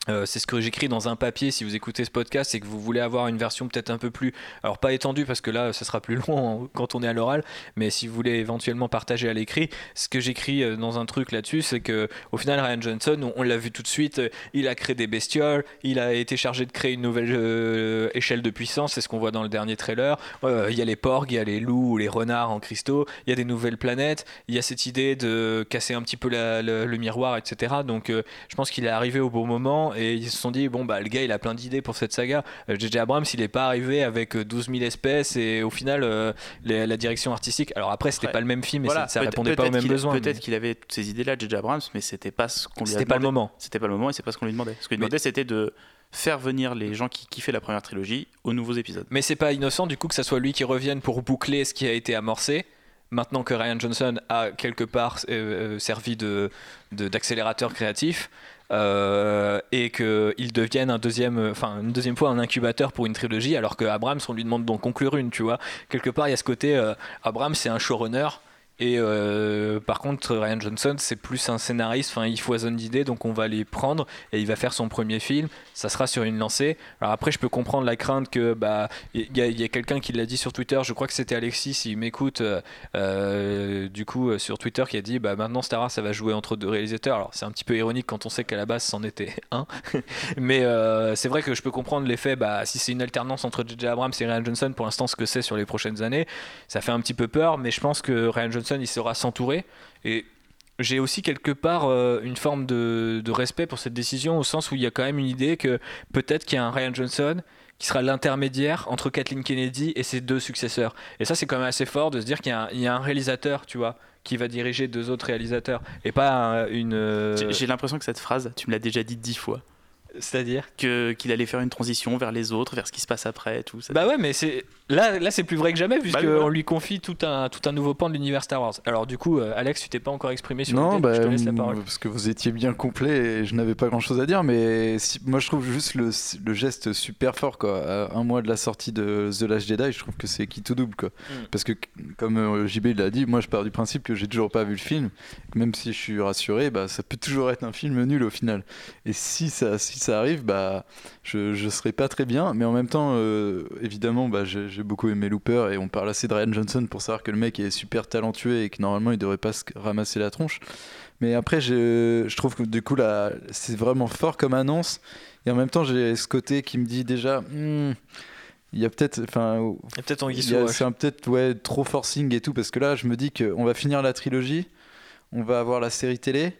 C: Euh, c'est ce que j'écris dans un papier si vous écoutez ce podcast c'est que vous voulez avoir une version peut-être un peu plus alors pas étendue parce que là ça sera plus *laughs* long quand on est à l'oral mais si vous voulez éventuellement partager à l'écrit ce que j'écris euh, dans un truc là-dessus c'est que au final Ryan Johnson on, l'a vu tout de suite euh, il a créé des bestioles il a été chargé de créer une nouvelle échelle de puissance c'est ce qu'on voit dans le dernier trailer. Il y a les porgs il y a les loups ou les renards en cristaux il y a des nouvelles planètes il y a cette idée de casser un petit peu le, miroir etc donc je pense qu'il est arrivé au bon moment et ils se sont dit bon bah le gars il a plein d'idées pour cette saga Euh, JJ Abrams il est pas arrivé avec euh, 12 000 espèces et au final euh, les- la direction artistique alors après c'était
E: Ouais.
C: pas le même film et
E: Voilà,
C: ça, ça répondait pas aux mêmes besoins
E: Peut-être
C: mais
E: qu'il avait toutes ces idées-là, J.J. Abrams, mais c'était pas ce qu'on lui
C: c'était pas le moment
E: C'était pas le moment et c'est pas ce qu'on lui demandait. Ce qu'on lui
C: Mais-
E: demandait, c'était de faire venir les gens qui kiffaient la première trilogie aux nouveaux épisodes.
C: Mais c'est pas innocent du coup que ça soit lui qui revienne pour boucler ce qui a été amorcé. Maintenant que Ryan Johnson a quelque part euh, euh, servi de- d'accélérateur créatif euh, et qu'il devienne un deuxième, enfin une deuxième fois un incubateur pour une trilogie, alors que Abrams on lui demande d'en conclure une, tu vois. Quelque part il y a ce côté euh, Abrams c'est un showrunner. Et euh, par contre, Ryan Johnson, c'est plus un scénariste. Enfin, il foisonne d'idées, donc on va les prendre et il va faire son premier film. Ça sera sur une lancée. Alors après, je peux comprendre la crainte que bah il y a, quelqu'un qui l'a dit sur Twitter. Je crois que c'était Alexis, s'il m'écoute, euh, euh, du coup sur Twitter, qui a dit bah maintenant Star Wars, ça va jouer entre deux réalisateurs. Alors c'est un petit peu ironique quand on sait qu'à la base c'en était *laughs* un, *laughs* mais c'est vrai que je peux comprendre l'effet. Bah si c'est une alternance entre J.J. Abrams et Ryan Johnson, pour l'instant ce que c'est sur les prochaines années, ça fait un petit peu peur. Mais je pense que Ryan Johnson, il saura s'entourer et j'ai aussi quelque part euh, une forme de, de respect pour cette décision au sens où il y a quand même une idée que peut-être qu'il y a un Ryan Johnson qui sera l'intermédiaire entre Kathleen Kennedy et ses deux successeurs. Et ça, c'est quand même assez fort de se dire qu'il y, a un- il y a un réalisateur, tu vois, qui va diriger deux autres réalisateurs et pas un- une. euh,
E: J'ai- J'ai l'impression que cette phrase, tu me l'as déjà dit dix fois.
C: C'est-à-dire?
E: Que qu'il allait faire une transition vers les autres, vers ce qui se passe après, et tout. Ça-
C: Bah ouais, mais c'est Là, là c'est plus vrai que jamais, puisqu'on
E: voilà.
C: lui confie tout un, tout un nouveau pan de l'univers Star Wars. Alors, du coup, euh, Alex, tu t'es pas encore exprimé sur
D: Non,
C: l'idée,
D: bah,
C: je te laisse la parole.
D: parce que vous étiez bien complet et je n'avais pas grand chose à dire, mais si- moi je trouve juste le, le geste super fort quoi. À un mois de la sortie de The Last Jedi, je trouve que c'est qui tout double quoi.
C: Mm.
D: Parce que comme euh, JB l'a dit, moi je pars du principe que j'ai toujours pas vu le film, même si je suis rassuré, bah ça peut toujours être un film nul au final. Et si ça, si ça arrive, bah je, je serai pas très bien, mais en même temps, euh, évidemment, bah, j'ai beaucoup aimé Looper et on parle assez de Ryan Johnson pour savoir que le mec est super talentueux et que normalement il devrait pas se ramasser la tronche. Mais après, je, je trouve que du coup, là, c'est vraiment fort comme annonce. Et en même temps, j'ai ce côté qui me dit déjà, Hmm, il y a peut-être, enfin,
C: peut-être en
D: c'est peut-être ouais, trop forcing et tout, parce que là, je me dis qu'on va finir la trilogie, on va avoir la série télé,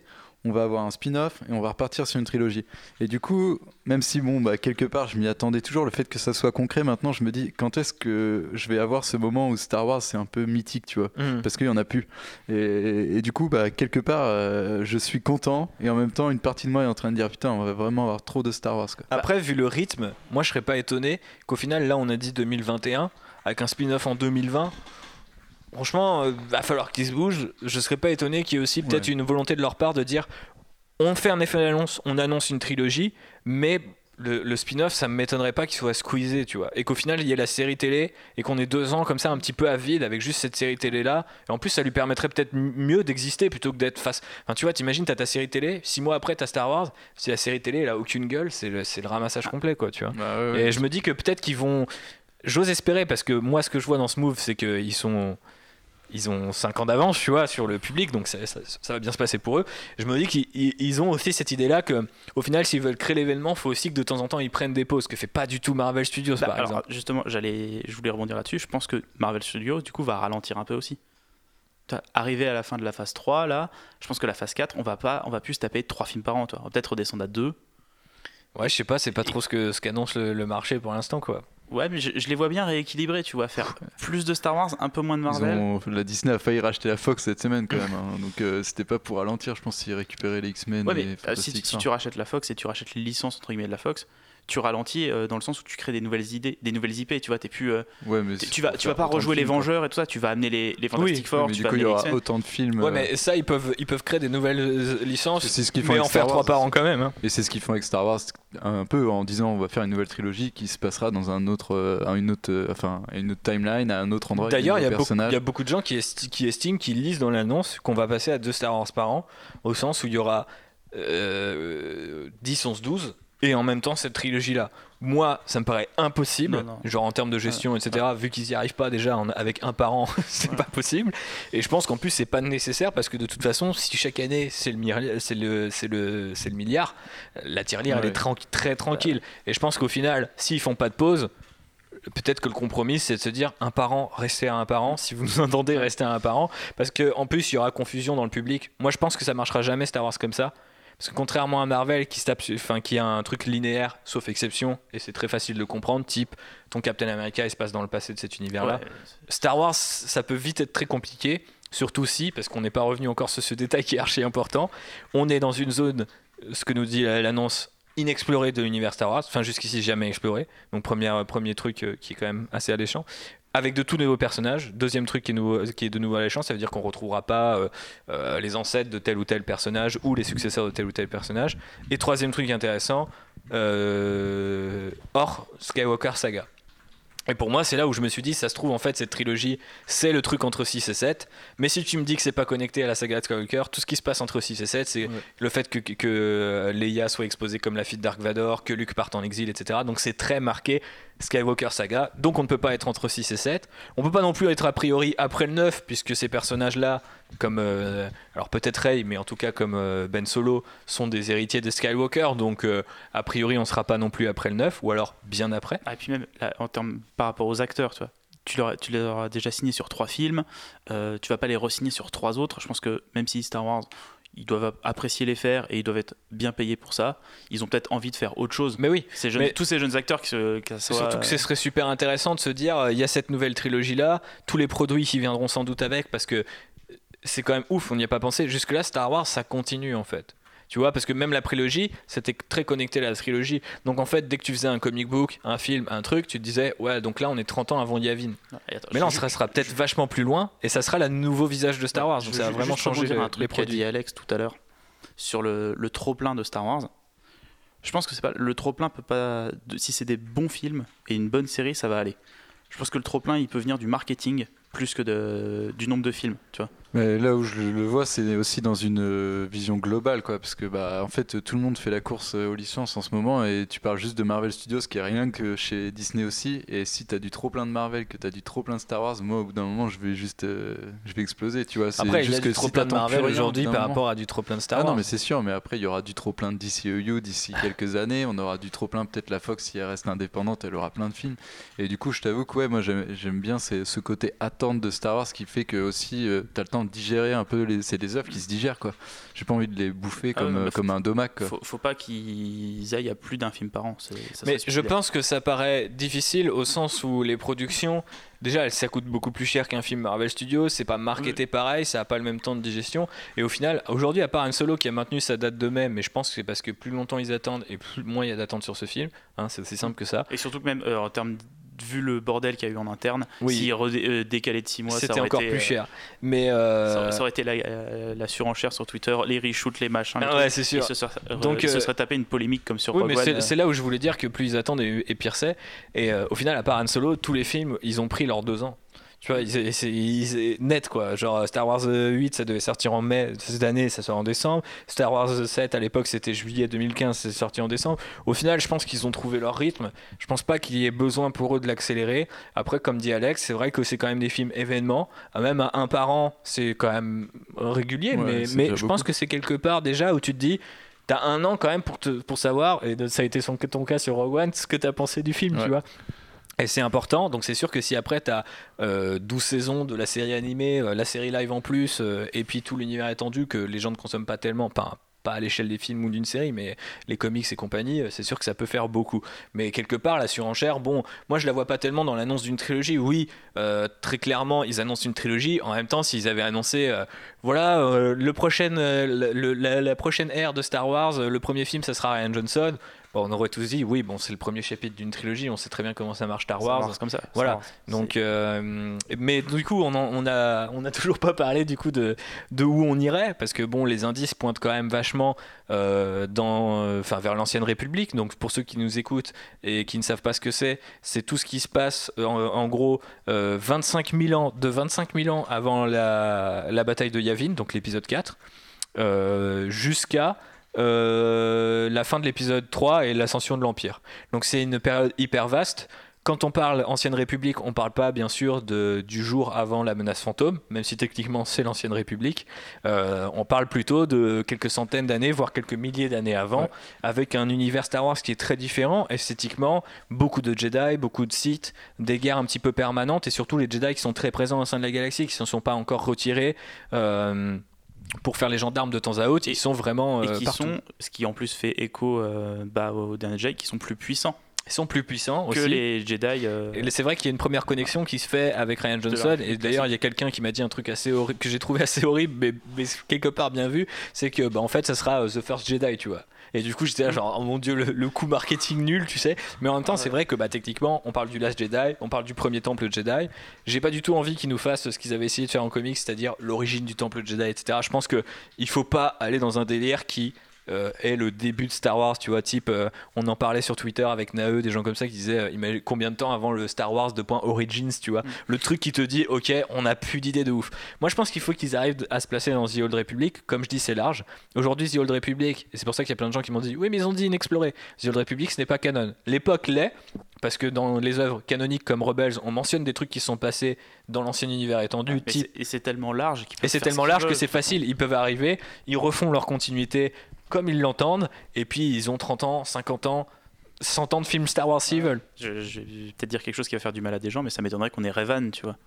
D: on va avoir un spin-off et on va repartir sur une trilogie. Et du coup, même si, bon, bah, quelque part, je m'y attendais toujours, le fait que ça soit concret, maintenant, je me dis, quand est-ce que je vais avoir ce moment où Star Wars, c'est un peu mythique, tu vois?
C: Hmm.
D: parce qu'il y en a plus. Et, et du coup, bah, quelque part, euh, je suis content et en même temps, une partie de moi est en train de dire putain, on va vraiment avoir trop de Star Wars. Quoi.
C: Après, vu le rythme, moi je serais pas étonné qu'au final, là on a dit 2021, avec un spin-off en 2020. Franchement, euh, va falloir qu'ils se bougent. Je serais pas étonné qu'il y ait aussi peut-être
D: Ouais.
C: une volonté de leur part de dire on fait un effet d'annonce, on annonce une trilogie, mais le, le spin-off, ça me m'étonnerait pas qu'il soit squeezé, tu vois. Et qu'au final, il y ait la série télé et qu'on ait deux ans comme ça un petit peu à vide avec juste cette série télé là. Et en plus, ça lui permettrait peut-être mieux d'exister plutôt que d'être face. Enfin, tu vois, t'imagines, t'as ta série télé, six mois après, t'as Star Wars. Si la série télé, elle a aucune gueule, c'est le, c'est le ramassage complet, quoi, tu vois.
D: Bah,
C: Et je me dis que peut-être qu'ils vont. J'ose espérer parce que moi, ce que je vois dans ce move, c'est qu'ils sont. Ils ont 5 ans d'avance, tu vois, sur le public, donc ça, ça- ça va bien se passer pour eux. Je me dis qu'ils ils- ils ont aussi cette idée-là que, au final, s'ils veulent créer l'événement, il faut aussi que de temps en temps ils prennent des pauses, ce que fait pas du tout Marvel Studios,
E: Bah,
C: par
E: alors,
C: exemple.
E: justement, j'allais, je voulais rebondir là-dessus. Je pense que Marvel Studios, du coup, va ralentir un peu aussi. Arrivé à la fin de la phase 3, là, je pense que la phase 4, on va pas, on va plus se taper 3 films par an, toi. On va peut-être redescendre à 2.
C: Ouais, je sais pas, c'est pas trop ce que ce qu'annonce le, le marché pour l'instant, quoi.
E: Ouais, mais je, je les vois bien rééquilibrés, tu vois, faire *laughs* plus de Star Wars, un peu moins de Marvel.
D: ont- la Disney a failli racheter la Fox cette semaine quand même. hein. Donc euh, c'était pas pour ralentir, je pense, s'ils récupéraient les X-Men.
E: Ouais,
D: et
E: mais euh, si, si tu rachètes la Fox et tu rachètes les licences entre guillemets de la Fox, tu ralentis euh, dans le sens où tu crées des nouvelles idées, des nouvelles IP. Tu vois, t'es plus, euh,
D: Ouais, mais
E: tu vas, tu vas pas rejouer les. Vengeurs et tout ça. Tu vas amener les, les Fantastic Four,
D: mais
E: tu
D: du
E: vas
D: coup, il y aura autant de films.
C: Ouais,
D: euh,
C: mais ça, ils peuvent, ils peuvent créer des nouvelles licences,
D: C'est ce qu'ils font
C: mais en faire trois par an quand même. hein.
D: Et c'est ce qu'ils font avec Star Wars un peu en disant on va faire une nouvelle trilogie qui se passera dans un autre, euh, une autre, euh, enfin, une autre timeline, à un autre endroit.
C: D'ailleurs, il y, a
D: nouveaux
C: beaucoup- il
D: personnages.
C: y a beaucoup de gens qui, esti- qui estiment, qui lisent dans l'annonce qu'on va passer à deux Star Wars par an, au sens où il y aura euh, 10, 11, 12, et en même temps cette trilogie-là. Moi, ça me paraît impossible,
E: Non, non.
C: genre en termes de gestion, etc., vu qu'ils n'y arrivent pas déjà en- avec un par an, *laughs* c'est pas possible. Et je pense qu'en plus, c'est pas nécessaire, parce que de toute façon, si chaque année c'est le, milliard, la tirelire, elle
D: Ouais.
C: est très tranquille. Et je pense qu'au final, s'ils font pas de pause, peut-être que le compromis c'est de se dire un parent restez à un parent si vous nous entendez restez à un parent parce que en plus il y aura confusion dans le public moi je pense que ça marchera jamais Star Wars comme ça parce que contrairement à Marvel qui se tape sur- enfin qui a un truc linéaire sauf exception et c'est très facile de comprendre type ton Captain America il se passe dans le passé de cet univers là
E: Ouais.
C: Star Wars, ça peut vite être très compliqué, surtout si, parce qu'on n'est pas revenu encore sur ce détail qui est archi important, on est dans une zone, ce que nous dit l'annonce, inexplorée de l'univers Star Wars, enfin jusqu'ici jamais exploré, donc premier, premier truc euh, qui est quand même assez alléchant. Avec de tout nouveaux personnages. Deuxième truc qui est, nouveau- qui est de nouveau alléchant, ça veut dire qu'on retrouvera pas euh, euh, les ancêtres de tel ou tel personnage ou les successeurs de tel ou tel personnage. Et troisième truc intéressant, euh, hors Skywalker Saga. Et pour moi, c'est là où je me suis dit, ça se trouve, en fait, cette trilogie, c'est le truc entre 6 et 7. Mais si tu me dis que c'est pas connecté à la saga de Skywalker, tout ce qui se passe entre 6 et 7, c'est
D: Ouais.
C: le fait que, que, que Leia soit exposée comme la fille de Dark Vador, que Luke parte en exil, etc. Donc c'est très marqué Skywalker saga. Donc on ne peut pas être entre 6 et 7. On peut pas non plus être a priori après le 9, puisque ces personnages-là, comme. euh, alors peut-être Rey, mais en tout cas comme euh, Ben Solo, sont des héritiers de Skywalker. Donc euh, a priori, on sera pas non plus après le 9, ou alors bien après.
E: Ah, et puis même en termes par rapport aux acteurs, tu vois. Tu, les auras déjà signés sur trois films, tu vas pas les re-signer sur trois autres. Je pense que même si Star Wars, ils doivent apprécier les faire et ils doivent être bien payés pour ça, ils ont peut-être envie de faire autre chose.
C: Mais oui,
E: Ces jeunes,
C: mais-
E: tous ces jeunes acteurs qui se. qui
C: C'est
E: soient-
C: surtout que ce serait super intéressant de se dire euh, il y a cette nouvelle trilogie là, tous les produits qui viendront sans doute avec parce que c'est quand même ouf, on n'y a pas pensé. Jusque là, Star Wars ça continue en fait. Tu vois, parce que même la prélogie, c'était très connecté à la trilogie. Donc en fait, dès que tu faisais un comic book, un film, un truc, tu te disais, ouais, donc là, on est 30 ans avant Yavin.
E: Attends,
C: Mais là, on sera, sera peut-être vachement plus loin, et ça sera le nouveau visage de Star Wars.
E: je
C: Donc ça va
E: ju-
C: vraiment le-
E: un
C: les
E: truc
C: produits.
E: dit Alex tout à l'heure sur le, le trop plein de Star Wars. Je pense que c'est pas le trop plein peut pas si c'est des bons films et une bonne série ça va aller. Je pense que le trop plein il peut venir du marketing plus que de, du nombre de films, tu vois.
D: Mais là où je le vois, c'est aussi dans une euh, vision globale, quoi, parce que bah en fait tout le monde fait la course euh, aux licences en ce moment, et tu parles juste de Marvel Studios, qui est rien que chez Disney aussi. Et si t'as du trop plein de Marvel, que t'as du trop plein de Star Wars, moi au bout d'un moment je vais juste, euh, je vais exploser, tu vois. C'est
C: Après, il y
D: juste
C: a du trop
D: si
C: plein de Marvel aujourd'hui par
D: moment-
C: rapport à du trop plein de Star
D: Ah
C: Wars.
D: non mais c'est sûr, mais après il y aura du trop plein de DCEU d'ici quelques années, on aura du trop plein peut-être la Fox si elle reste indépendante, elle aura plein de films. Et du coup je t'avoue que ouais moi j'aime j'aime bien ce côté attente de Star Wars qui fait que aussi euh, t'as le temps de digérer un peu les c'est des œuvres qui se digèrent quoi. J'ai pas envie de les bouffer
E: Ah
D: comme euh, comme un domac quoi.
E: Faut, faut pas qu'ils aillent à plus d'un film par an. ça
C: Mais je pense que ça paraît difficile au sens où les productions, déjà, ça coûte beaucoup plus cher qu'un film Marvel Studios, c'est pas marketé pareil, ça a pas le même temps de digestion. Et au final, aujourd'hui, à part un solo qui a maintenu sa date de mai, mais je pense que c'est parce que plus longtemps ils attendent et plus moins il y a d'attente sur ce film, hein, c'est aussi simple que ça.
E: Et surtout que même euh, en termes de- vu le bordel qu'il y a eu en interne,
C: Oui.
E: s'il euh, décalé de 6 mois,
C: C'était encore
E: été,
C: plus
E: euh,
C: cher. Mais euh,
E: Ça, aurait- ça aurait été la, euh, la surenchère sur Twitter, les reshoots, les machins.
C: ah ouais, c'est sûr.
E: se serait,
C: Donc, euh,
E: serait tapé une polémique comme sur
C: Oui,
E: Rogue
C: mais c'est là où je voulais dire que plus ils attendent et, et pire c'est. Et au final, à part Han Solo, tous les films, ils ont pris leurs deux ans. Tu vois, c'est net quoi. Genre Star Wars 8, ça devait sortir en mai cette année, ça sort en décembre. Star Wars 7, à l'époque, c'était juillet 2015, c'est sorti en décembre. Au final, je pense qu'ils ont trouvé leur rythme. Je pense pas qu'il y ait besoin pour eux de l'accélérer. Après, comme dit Alex, c'est vrai que c'est quand même des films événements. Ah, Même à un par an, c'est quand même régulier.
D: Ouais,
C: mais je
D: beaucoup.
C: pense que c'est quelque part déjà où tu te dis. T'as un an quand même pour, te, pour savoir, et ça a été son, ton cas sur Rogue One, ce que t'as pensé du film,
D: Ouais.
C: tu vois. Et c'est important, donc c'est sûr que si après t'as euh, 12 saisons de la série animée, euh, la série live en plus, euh, et puis tout l'univers étendu que les gens ne consomment pas tellement, pas, à l'échelle des films ou d'une série, mais les comics et compagnie, euh, c'est sûr que ça peut faire beaucoup. Mais quelque part, la surenchère, bon, moi je la vois pas tellement dans l'annonce d'une trilogie. Oui, très clairement, ils annoncent une trilogie. En même temps, s'ils avaient annoncé, voilà, la, la prochaine ère de Star Wars, le premier film, ça sera Ryan Johnson. Bon, on aurait tous dit, oui, bon, c'est le premier chapitre d'une trilogie, on sait très bien comment ça marche Star
E: ça
C: Wars.
E: marche comme ça.
C: Voilà.
E: Ça.
C: Donc, euh, mais du coup, on, en- on a, on a toujours pas parlé du coup de, de où on irait, parce que bon, les indices pointent quand même vachement euh, dans, enfin, vers l'ancienne République. Donc, pour ceux qui nous écoutent et qui ne savent pas ce que c'est, c'est tout ce qui se passe euh, en, en gros euh, 25 000 ans, de 25 000 ans avant la, la bataille de Yavin, donc l'épisode 4, euh, jusqu'à euh, la fin de l'épisode 3 et l'ascension de l'Empire. Donc c'est une période hyper vaste. Quand on parle Ancienne République, on parle pas bien sûr de, du jour avant la menace fantôme, même si techniquement c'est l'Ancienne République. Euh, on parle plutôt de quelques centaines d'années, voire quelques milliers d'années avant,
D: Ouais.
C: avec un univers Star Wars qui est très différent esthétiquement, beaucoup de Jedi, beaucoup de Sith, des guerres un petit peu permanentes et surtout les Jedi qui sont très présents au sein de la galaxie, qui ne sont pas encore retirés. euh, pour faire les gendarmes de temps à autre, ils sont vraiment
E: Et
C: euh,
E: qui
C: partout.
E: sont, ce qui en plus fait écho euh, bah, au dernier Jedi, qui sont plus puissants
C: Ils sont plus puissants
E: que
C: aussi.
E: les Jedi. euh,
C: c'est vrai qu'il y a une première connexion qui se fait avec Ryan Johnson. Et d'ailleurs, il y a quelqu'un qui m'a dit un truc assez horrible que j'ai trouvé assez horrible, mais, mais quelque part bien vu. C'est que, bah, en fait, ça sera The First Jedi, tu vois. Et du coup, j'étais là, genre, oh mon dieu, le, le coup marketing nul, tu sais. Mais en même temps, c'est vrai que, bah, techniquement, on parle du Last Jedi, on parle du premier temple Jedi. J'ai pas du tout envie qu'ils nous fassent ce qu'ils avaient essayé de faire en comics, c'est-à-dire l'origine du temple Jedi, etc. Je pense que il faut pas aller dans un délire qui euh, est le début de Star Wars, tu vois, type, euh, on en parlait sur Twitter avec Nae, des gens comme ça qui disaient, euh, combien de temps avant le Star Wars de point Origins, tu vois, le truc qui te dit, ok, on n'a plus d'idée de ouf. Moi, je pense qu'il faut qu'ils arrivent à se placer dans The Old Republic, comme je dis, c'est large. Aujourd'hui, The Old Republic, et c'est pour ça qu'il y a plein de gens qui m'ont dit, oui, mais ils ont dit inexploré. The Old Republic, ce n'est pas canon. L'époque l'est, parce que dans les œuvres canoniques comme Rebels, on mentionne des trucs qui sont passés dans l'ancien univers étendu, type
E: c'est- et c'est tellement large.
C: et c'est tellement large que c'est facile. Ils peuvent arriver, ils refont leur continuité comme ils l'entendent, et puis ils ont 30 ans, 50 ans, 100 ans de films Star Wars s'ils veulent.
E: Je, je vais peut-être dire quelque chose qui va faire du mal à des gens, mais ça m'étonnerait qu'on ait Revan, tu vois.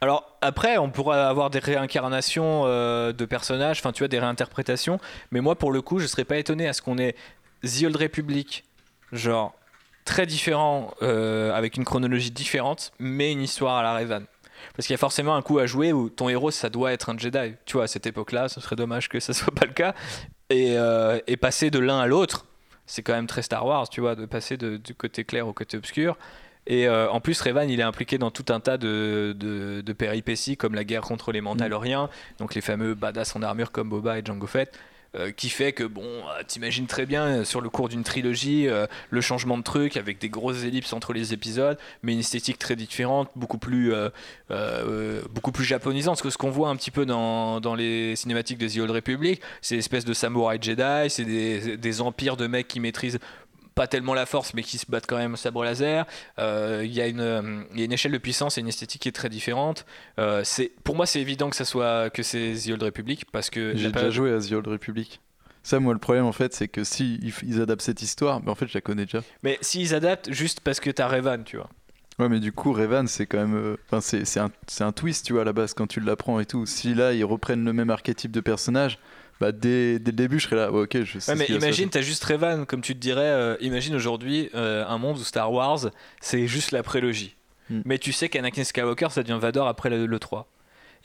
C: Alors après, on pourra avoir des réincarnations euh, de personnages, enfin tu vois, des réinterprétations, mais moi pour le coup, je serais pas étonné à ce qu'on ait The Old Republic, genre très différent, euh, avec une chronologie différente, mais une histoire à la Revan. Parce qu'il y a forcément un coup à jouer où ton héros, ça doit être un Jedi. Tu vois, à cette époque-là, ce serait dommage que ça soit pas le cas. Et, euh, et passer de l'un à l'autre, c'est quand même très Star Wars, tu vois, de passer du côté clair au côté obscur. Et euh, en plus, Revan, il est impliqué dans tout un tas de péripéties, comme la guerre contre les Mandaloriens, donc les fameux badass en armure comme Boba et Jango Fett. Euh, qui fait que bon, euh, t'imagines très bien euh, sur le cours d'une trilogie le changement de truc avec des grosses ellipses entre les épisodes, mais une esthétique très différente, beaucoup plus beaucoup plus japonisante. Que ce qu'on voit un petit peu dans, dans les cinématiques de The Old Republic, c'est une espèce de samouraï Jedi, c'est des, des empires de mecs qui maîtrisent pas tellement la force, mais qui se battent quand même au sabre laser. Euh, Il y, a une, euh, il y a une échelle de puissance et une esthétique qui est très différente. Euh, c'est, pour moi, c'est évident que ça soit que c'est The Old Republic parce que
D: J'ai déjà joué à The Old Republic. Ça, moi, le problème, en fait, c'est que si ils, adaptent cette histoire, mais en fait, je la connais déjà.
C: Mais s'ils adaptent juste parce que t'as Revan, tu vois.
D: Ouais, mais du coup, Revan, c'est quand même. euh, Enfin, c'est c'est un, c'est un twist, tu vois, à la base, quand tu l'apprends et tout. Si là, ils reprennent le même archétype de personnage, bah, dès, dès le début, je serais là, ouais, ok, je sais.
C: Ouais, mais imagine, t'as juste Revan, comme tu te dirais, euh, imagine aujourd'hui euh, un monde où Star Wars, c'est juste la prélogie.
D: Hmm.
C: Mais tu sais qu'Anakin Skywalker, ça devient Vador après le, le 3.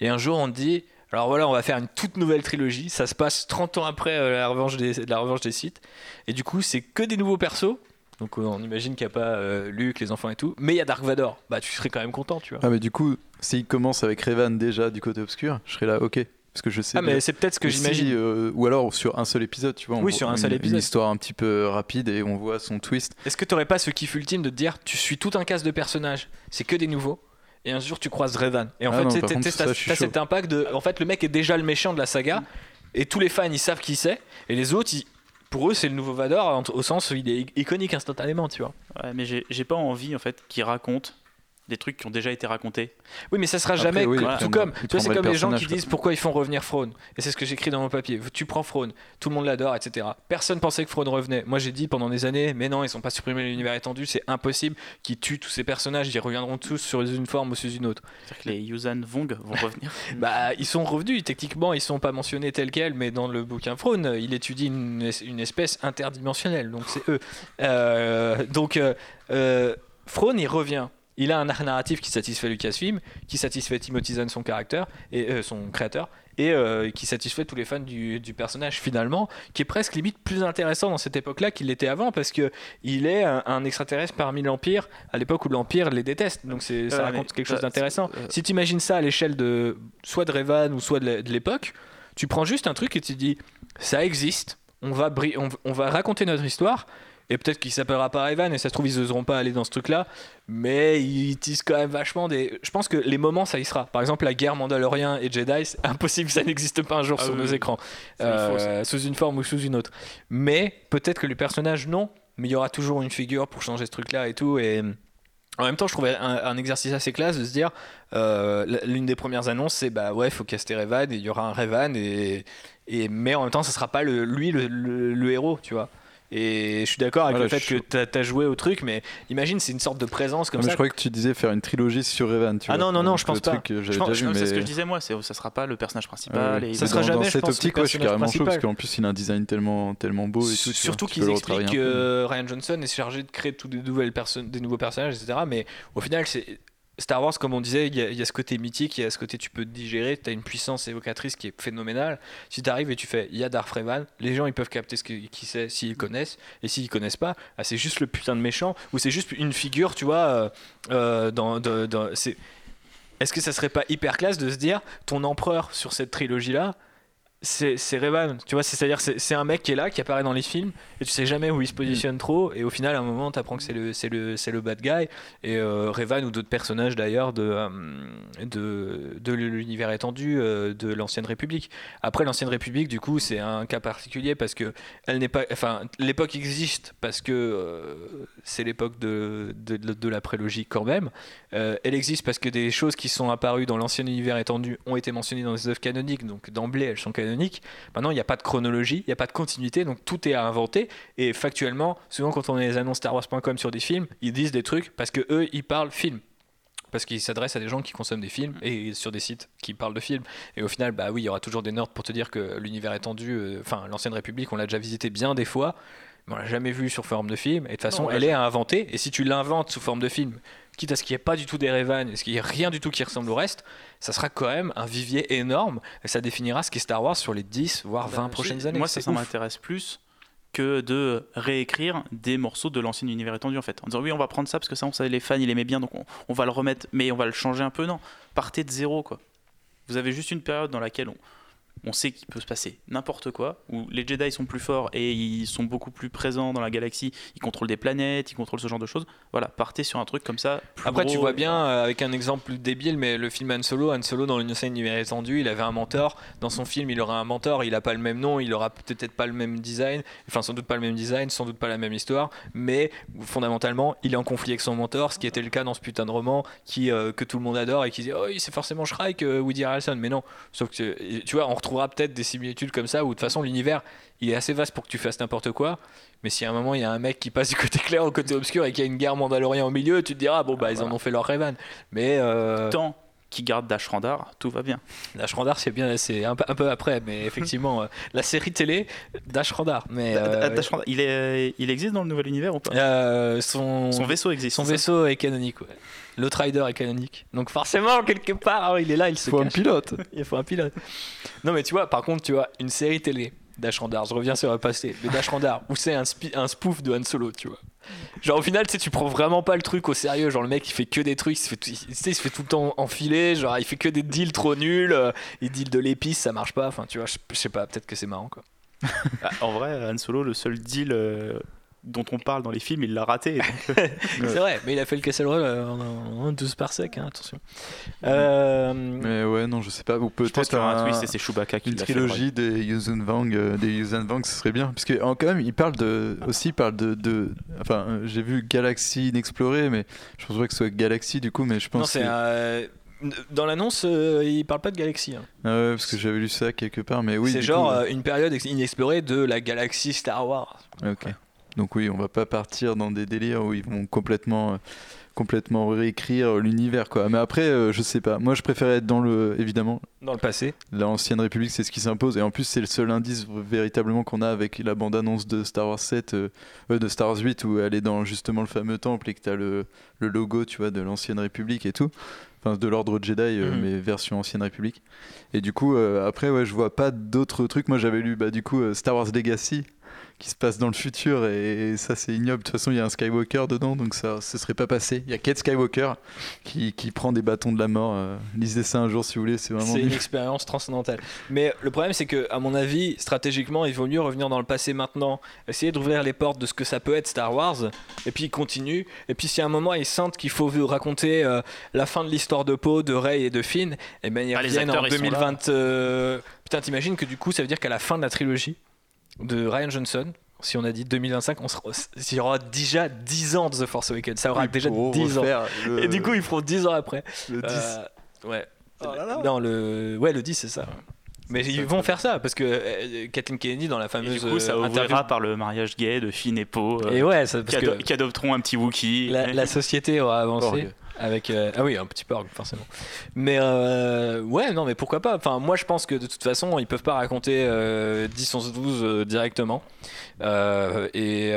C: Et un jour, on te dit, alors voilà, on va faire une toute nouvelle trilogie, ça se passe 30 ans après euh, la, revanche des, la revanche des Sith. Et du coup, c'est que des nouveaux persos. Donc on imagine qu'il n'y a pas euh, Luke, les enfants et tout. Mais il y a Dark Vador. Bah tu serais quand même content, tu vois.
D: Ah, mais du coup, s'ils commencent avec Revan déjà du côté obscur, je serais là, ok. Parce que je sais.
C: Ah, mais c'est peut-être ce que j'imagine.
D: euh, ou alors sur un seul épisode, tu vois. on
C: Oui,
D: voit
C: sur un
D: une-
C: seul
D: Une
C: épisode.
D: histoire un petit peu rapide et on voit son twist.
C: Est-ce que t'aurais pas ce kiff ultime de te dire tu suis tout un cast de personnages, c'est que des nouveaux et un jour tu croises Revan et en
D: Ah
C: fait t'as cet impact de en fait le mec est déjà le méchant de la saga et tous les fans ils savent qui c'est et les autres ils- pour eux c'est le nouveau Vador au sens où il est iconique instantanément tu vois.
E: Ouais, mais j'ai j'ai pas envie en fait qu'ils racontent des trucs qui ont déjà été racontés.
C: Oui mais ça sera
D: Après,
C: jamais
D: oui,
C: tout comme tu vois c'est comme
D: le
C: les gens qui disent pourquoi ils font revenir Throne et c'est ce que j'écris dans mon papier tu prends Throne tout le monde l'adore etc personne pensait que Throne revenait moi j'ai dit pendant des années mais non ils sont pas supprimés l'univers étendu c'est impossible qu'ils tuent tous ces personnages ils reviendront tous sur une forme ou sous une autre
E: C'est-à-dire que les Yuuzhan Vong vont revenir. *laughs*
C: Bah, ils sont revenus. Techniquement, ils sont pas mentionnés tels quels, mais dans le bouquin Frone, il étudie une, es- une espèce interdimensionnelle. Donc c'est eux. Euh, donc euh, euh, Frone, il revient. Il a un arc narratif qui satisfait Lucasfilm, qui satisfait Timothy Zahn, son caractère et euh, son créateur, et euh, qui satisfait tous les fans du, du personnage finalement, qui est presque limite plus intéressant dans cette époque-là qu'il l'était avant, parce que il est un, un extraterrestre parmi l'Empire à l'époque où l'Empire les déteste. Donc c'est, ça raconte quelque chose
E: euh,
C: d'intéressant.
E: euh,
C: Si tu imagines ça à l'échelle de soit de Revan ou soit de l'é- de l'époque, tu prends juste un truc et tu te dis ça existe, on va, bri- on, on va raconter notre histoire. Et peut-être qu'il s'appellera pas Revan et ça se trouve ils oseront pas aller dans ce truc-là, mais ils utilisent quand même vachement des. Je pense que les moments ça y sera. Par exemple la guerre Mandalorien et Jedi, c'est *laughs* impossible ça n'existe pas un jour
E: Ah
C: sur
E: oui,
C: nos
E: oui.
C: écrans, Euh, sous une forme ou sous une autre. Mais peut-être que les personnages non, mais il y aura toujours une figure pour changer ce truc-là et tout. Et en même temps, je trouvais un, un exercice assez classe de se dire euh, l'une des premières annonces, c'est bah ouais, faut caster Revan et il y aura un Revan et, et mais en même temps, ça sera pas le, lui le, le- le héros, tu vois. Et je suis d'accord avec
D: Voilà,
C: le fait
D: je
C: que t'as as joué au truc, mais imagine, c'est une sorte de présence comme
D: Ah, mais
C: ça.
D: je croyais que tu disais faire une trilogie sur Revan. Tu
C: Ah
D: vois.
C: non, non, non,
D: Donc,
C: je pense pas.
D: truc
C: Je pense-
E: Non, C'est ce que
D: mais-
E: je disais moi, c'est ça sera pas le personnage
D: Ah
E: principal.
D: ouais.
E: et
C: Ça sera
E: vont-
C: jamais,
D: dans
C: je
D: cette
C: pense, le
D: optique, ouais, je suis carrément chaud parce qu'en plus il a un design tellement, tellement beau et tout. tu vois,
C: Surtout
D: tu
C: qu'ils expliquent que Ryan Johnson est chargé de créer tous des, nouvelles personnes, des nouveaux personnages, etc. Mais au final, c'est Star Wars, comme on disait, il y, a- ce côté mythique, il y a ce côté tu peux te digérer, tu as une puissance évocatrice qui est phénoménale. Si tu arrives et tu fais, il y a Darth Revan, les gens ils peuvent capter ce que, qui c'est s'ils connaissent, et s'ils connaissent pas, ah, c'est juste le putain de méchant, ou c'est juste une figure, tu vois, euh, euh, dans, dans- dans- c'est... Est-ce que ça serait pas hyper classe de se dire, ton empereur sur cette trilogie-là, c'est c'est Revan, tu vois, c'est- c'est-à-dire c'est un mec qui est là, qui apparaît dans les films, et tu sais jamais où il se positionne trop, et au final, à un moment, tu apprends que c'est le, le, le bad guy, et euh, Revan ou d'autres personnages d'ailleurs de, euh, de, de l'univers étendu euh, de l'Ancienne République. Après, l'Ancienne République, du coup, c'est un cas particulier parce que elle n'est pas, enfin, l'époque existe parce que euh, c'est l'époque de, de, de- la prélogie quand même. Elle existe parce que des choses qui sont apparues dans l'ancien univers étendu ont été mentionnées dans les œuvres canoniques, donc d'emblée elles sont canoniques. Maintenant, il n'y a pas de chronologie, il n'y a pas de continuité, donc tout est à inventer. Et factuellement, souvent quand on les annonces StarWars.com sur des films, ils disent des trucs parce que eux, ils parlent film. Parce qu'ils s'adressent à des gens qui consomment des films et sur des sites qui parlent de films. Et au final, bah oui, il y aura toujours des nerds pour te dire que l'univers étendu, euh, enfin l'ancienne République, on l'a déjà visité bien des fois, mais on l'a jamais vu sur forme de film. Et de toute façon, elle est à inventer. Et si tu l'inventes sous forme de film, quitte à ce qu'il n'y ait pas du tout des Revan, et ce qu'il n'y ait rien du tout qui ressemble au reste, ça sera quand même un vivier énorme, et ça définira ce qu'est Star Wars sur les 10, voire 20
E: Bah,
C: prochaines années.
E: Moi, ça,
C: C'est
E: ça m'intéresse plus que de réécrire des morceaux de l'ancien univers étendu en fait. En disant oui, on va prendre ça parce que ça, on savait les fans, ils aimaient bien, donc on, on va le remettre, mais on va le changer un peu. Non, partez de zéro quoi. Vous avez juste une période dans laquelle on, on sait qu'il peut se passer n'importe quoi, où les Jedi sont plus forts et ils sont beaucoup plus présents dans la galaxie, ils contrôlent des planètes, ils contrôlent ce genre de choses. Voilà, partez sur un truc comme ça. plus
C: Après, tu vois bien, euh, avec un exemple plus débile, mais le film Han Solo, Han Solo dans l'Innocent univers étendu, il avait un mentor. Dans son film, il aura un mentor, il a pas le même nom, il aura peut-être pas le même design, enfin sans doute pas le même design, sans doute pas la même histoire, mais fondamentalement, il est en conflit avec son mentor, ce qui était le cas dans ce putain de roman qui, euh, que tout le monde adore et qui dit Oh, c'est forcément Shrike, euh, Woody Harrelson, mais non. Sauf que, tu vois, on retrouvera peut-être des similitudes comme ça où de toute façon, l'univers, il est assez vaste pour que tu fasses n'importe quoi. Mais si à un moment il y a un mec qui passe du côté clair au côté obscur et qu'il y a une guerre mandalorienne au milieu, tu te diras bon bah ils en ont fait leur Revan. Mais euh,
E: Tant qu'ils gardent Dash Randar, tout va bien.
C: Dash Randar c'est bien, c'est un, peu- un peu après, mais *laughs* effectivement euh, la série télé Dash Randar. Mais euh,
E: il, est, il existe dans le nouvel univers ou pas?
C: Euh, son
E: Son vaisseau existe.
C: son vaisseau est canonique. Ouais. L'autre rider est canonique. Donc forcément quelque part hein, il est là, il se
D: Faut un pilote. *laughs*
C: Il faut un pilote. Non, mais tu vois, par contre, tu vois, une série télé Dash Randar, je reviens sur le passé, mais Dash Randar, où c'est un, un spoof de Han Solo, tu vois. Genre, au final, tu sais, tu prends vraiment pas le truc au sérieux. Genre, le mec, il fait que des trucs, il se fait tout, il- tu sais, il se fait tout le temps enfiler. Genre, il fait que des deals trop nuls. euh, Il deal de l'épice, ça marche pas. Enfin, tu vois, je, je sais pas, peut-être que c'est marrant, quoi. *laughs*
E: Ah, en vrai, Han Solo, le seul deal euh, dont on parle dans les films, il l'a raté. donc, *laughs* euh,
C: C'est vrai, mais il a fait le Castle Roll euh, en, en 12 par sec, hein, attention. Euh,
D: Mais ouais, non, je sais pas. Ou peut-être
E: un
D: un-
E: twist et c'est Chewbacca qui
D: une
E: l'a fait.
D: trilogie des Yuuzhan Vang, euh, des Yuuzhan Vang, ce serait bien. Parce que quand même, il parle de, aussi, il parle de, de enfin, j'ai vu Galaxy inexplorée, mais je pense pas que ce soit Galaxy du coup, mais je pense
C: non, c'est
D: que
C: un- Dans l'annonce, euh, il parle pas de galaxie. hein.
D: Ah ouais, parce que j'avais lu ça quelque part, mais oui.
C: c'est genre
D: coup,
C: euh, une période ex- inexplorée de la galaxie Star Wars.
D: Ok. Donc oui, on va pas partir dans des délires où ils vont complètement, euh, complètement réécrire l'univers, quoi. Mais après, euh, je sais pas. Moi, je préférais être dans le, évidemment,
C: Dans le passé.
D: l'ancienne République, c'est ce qui s'impose. Et en plus, c'est le seul indice véritablement qu'on a avec la bande-annonce de Star Wars 7, euh, euh, de Star Wars 8, où elle est dans justement le fameux temple et que t'as le, le logo, tu vois, de l'ancienne République et tout. Enfin, de l'ordre Jedi,
C: Mhm.
D: mais version ancienne République. Et du coup, après, ouais, je vois pas d'autres trucs. Moi, j'avais lu, bah, du coup, Star Wars Legacy qui se passe dans le futur et, ça c'est ignoble. De toute façon, il y a un Skywalker dedans, donc ça ce serait pas passé. Il y a Kate Skywalker qui, qui prend des bâtons de la mort. euh, lisez ça un jour si vous voulez, c'est vraiment
C: C'est une expérience transcendantale. Mais le problème, c'est que, à mon avis, stratégiquement, il vaut mieux revenir dans le passé maintenant, essayer d'ouvrir les portes de ce que ça peut être Star Wars, et puis ils continuent. Et puis, si à un moment ils sentent qu'il faut raconter euh, la fin de l'histoire de Poe, de Rey et de Finn, et ben ils
E: Ah, les
C: reviennent
E: acteurs,
C: en
E: ils sont
C: 2020. euh, Putain, t'imagines que du coup, ça veut dire qu'à la fin de la trilogie de Ryan Johnson, si on a dit 2025, on sera, il y aura déjà 10 ans de The Force Awakens. Ça aura
D: Oui,
C: déjà
D: pour
C: 10 ans.
D: le-
C: Et du coup, ils feront 10 ans après.
D: le 10.
C: Euh, ouais.
D: Oh là là.
C: Non, le... Ouais, le 10, c'est ça. Mais ils vont faire ça parce que euh, Kathleen Kennedy dans la
E: Et
C: fameuse
E: du coup, ça
C: euh,
E: ouvrira
C: interview.
E: par le mariage gay de Finn et Poe, euh,
C: Et ouais, ça, parce
E: qui,
C: que
E: ado- qui adopteront un petit Wookie.
C: la, la société aura avancé. Avec. euh, Ah oui, un petit porg, forcément. Mais euh, ouais, non, mais pourquoi pas? Enfin, moi, je pense que de toute façon, ils peuvent pas raconter euh, 10, 11, 12 euh, directement. Euh, et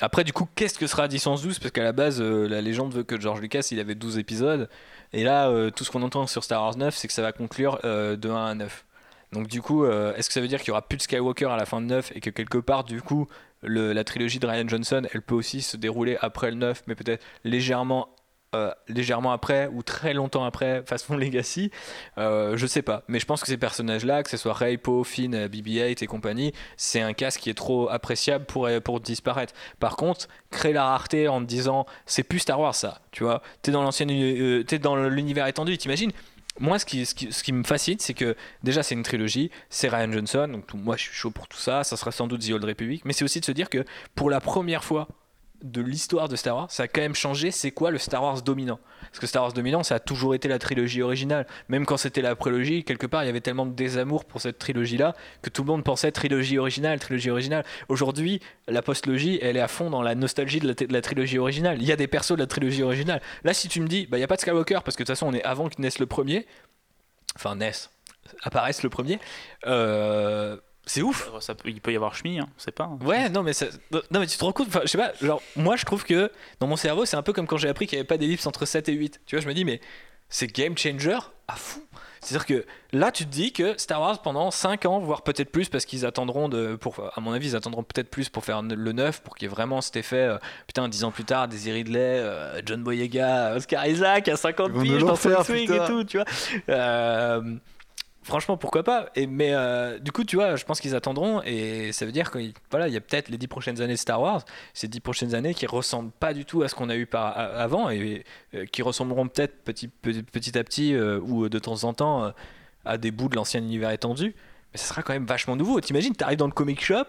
C: après, du coup, qu'est-ce que sera 10, 11, 12 Parce qu'à la base, la légende veut que George Lucas, il avait 12 épisodes. Et là, tout ce qu'on entend sur Star Wars 9, c'est que ça va conclure de 1 à 9. Donc du coup, est-ce que ça veut dire qu'il y aura plus de Skywalker à la fin de 9 et que quelque part, du coup, la trilogie de Ryan Johnson, elle peut aussi se dérouler après le 9, mais peut-être légèrement, euh, légèrement après ou très longtemps après, *laughs* façon Legacy euh, Je sais pas. Mais je pense que ces personnages-là, que ce soit Rey, Poe, Finn, euh, BB-8 et compagnie, c'est un casque qui est trop appréciable pour, euh, pour disparaître. Par contre, créer la rareté en te disant c'est plus Star Wars ça, tu vois. T'es dans l'ancienne, t'es dans l'univers étendu, t'imagines? Moi, ce qui, ce, qui, ce qui me fascine, c'est que déjà, c'est une trilogie, c'est Ryan Johnson, donc moi, je suis chaud pour tout ça, ça sera sans doute The Old Republic, mais c'est aussi de se dire que pour la première fois de l'histoire de Star Wars, ça a quand même changé, c'est quoi le Star Wars dominant? Parce que Star Wars dominant, ça a toujours été la trilogie originale. Même quand c'était la prélogie, quelque part, il y avait tellement de désamour pour cette trilogie-là que tout le monde pensait trilogie originale, trilogie originale. Aujourd'hui, la postlogie, elle est à fond dans la nostalgie de la, trilogie originale. Il y a des persos de la trilogie originale. Là, si tu me dis, bah, il n'y a pas de Skywalker, parce que de toute façon, on est avant que naisse le premier, enfin naisse, apparaisse le premier, euh, C'est ouf.
E: Ça peut- il peut y avoir chemie, hein, on sait pas. hein.
C: Ouais, non mais ça- non mais tu te rends compte, enfin, je sais pas, genre moi je trouve que dans mon cerveau c'est un peu comme quand j'ai appris qu'il n'y avait pas d'ellipse entre 7 et 8. Tu vois, je me dis mais c'est game changer à fond. C'est-à-dire que là tu te dis que Star Wars pendant 5 ans, voire peut-être plus parce qu'ils attendront de pour à mon avis ils attendront peut-être plus pour faire le 9 pour qu'il y ait vraiment cet effet euh, putain 10 ans plus tard Daisy Ridley, euh, John Boyega, Oscar Isaac à 50
D: Ils vont
C: piges dans Swing et tout, tu vois. Euh, Franchement, pourquoi pas et, Mais euh, du coup, tu vois, je pense qu'ils attendront et ça veut dire qu'il voilà, il y a peut-être les 10 prochaines années de Star Wars, ces 10 prochaines années qui ressemblent pas du tout à ce qu'on a eu par, avant et euh, qui ressembleront peut-être petit, petit, petit à petit euh, ou de temps en temps euh, à des bouts de l'ancien univers étendu. Mais ça sera quand même vachement nouveau. T'imagines, t'arrives dans le comic shop,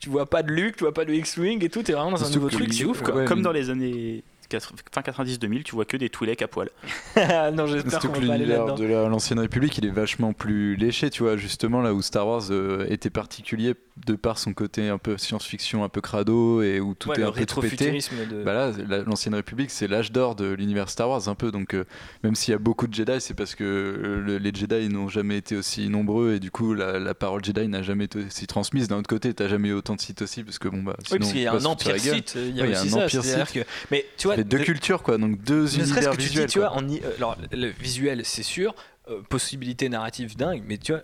C: tu vois pas de Luke, tu vois pas de X-Wing et tout, t'es vraiment dans un nouveau truc, c'est ouf quoi.
E: Comme dans les années 80 fin 90-2000, tu vois que des Twi'leks à poil. *laughs*
C: non, j'espère
D: Surtout
C: qu'on
D: que
C: va pas aller
D: l'univers
C: là-dedans.
D: de la- l'ancienne République, il est vachement plus léché, tu vois, justement là où Star Wars euh, était particulier de par son côté un peu science-fiction, un peu crado et où tout
C: Ouais,
D: est un peu tout pété.
C: de.
D: Bah là, la- l'ancienne République, c'est l'âge d'or de l'univers Star Wars un peu. Donc, euh, même s'il y a beaucoup de Jedi, c'est parce que euh, le- les Jedi n'ont jamais été aussi nombreux et du coup, la, la parole Jedi n'a jamais été aussi transmise. D'un autre côté, t'as jamais eu autant de sites aussi parce que bon bah.
C: Oui,
D: sinon,
C: parce qu'il y a un empire site. Il y a
D: Ouais, il y a
C: aussi
D: un
C: ça.
D: empire
C: C'est-à-dire que. Mais tu vois,
D: Les deux
C: de-
D: cultures quoi, donc deux
C: ne
D: univers
C: que tu dis, tu vois, y- euh, alors le visuel, c'est sûr, euh, possibilité narrative dingue, mais tu vois,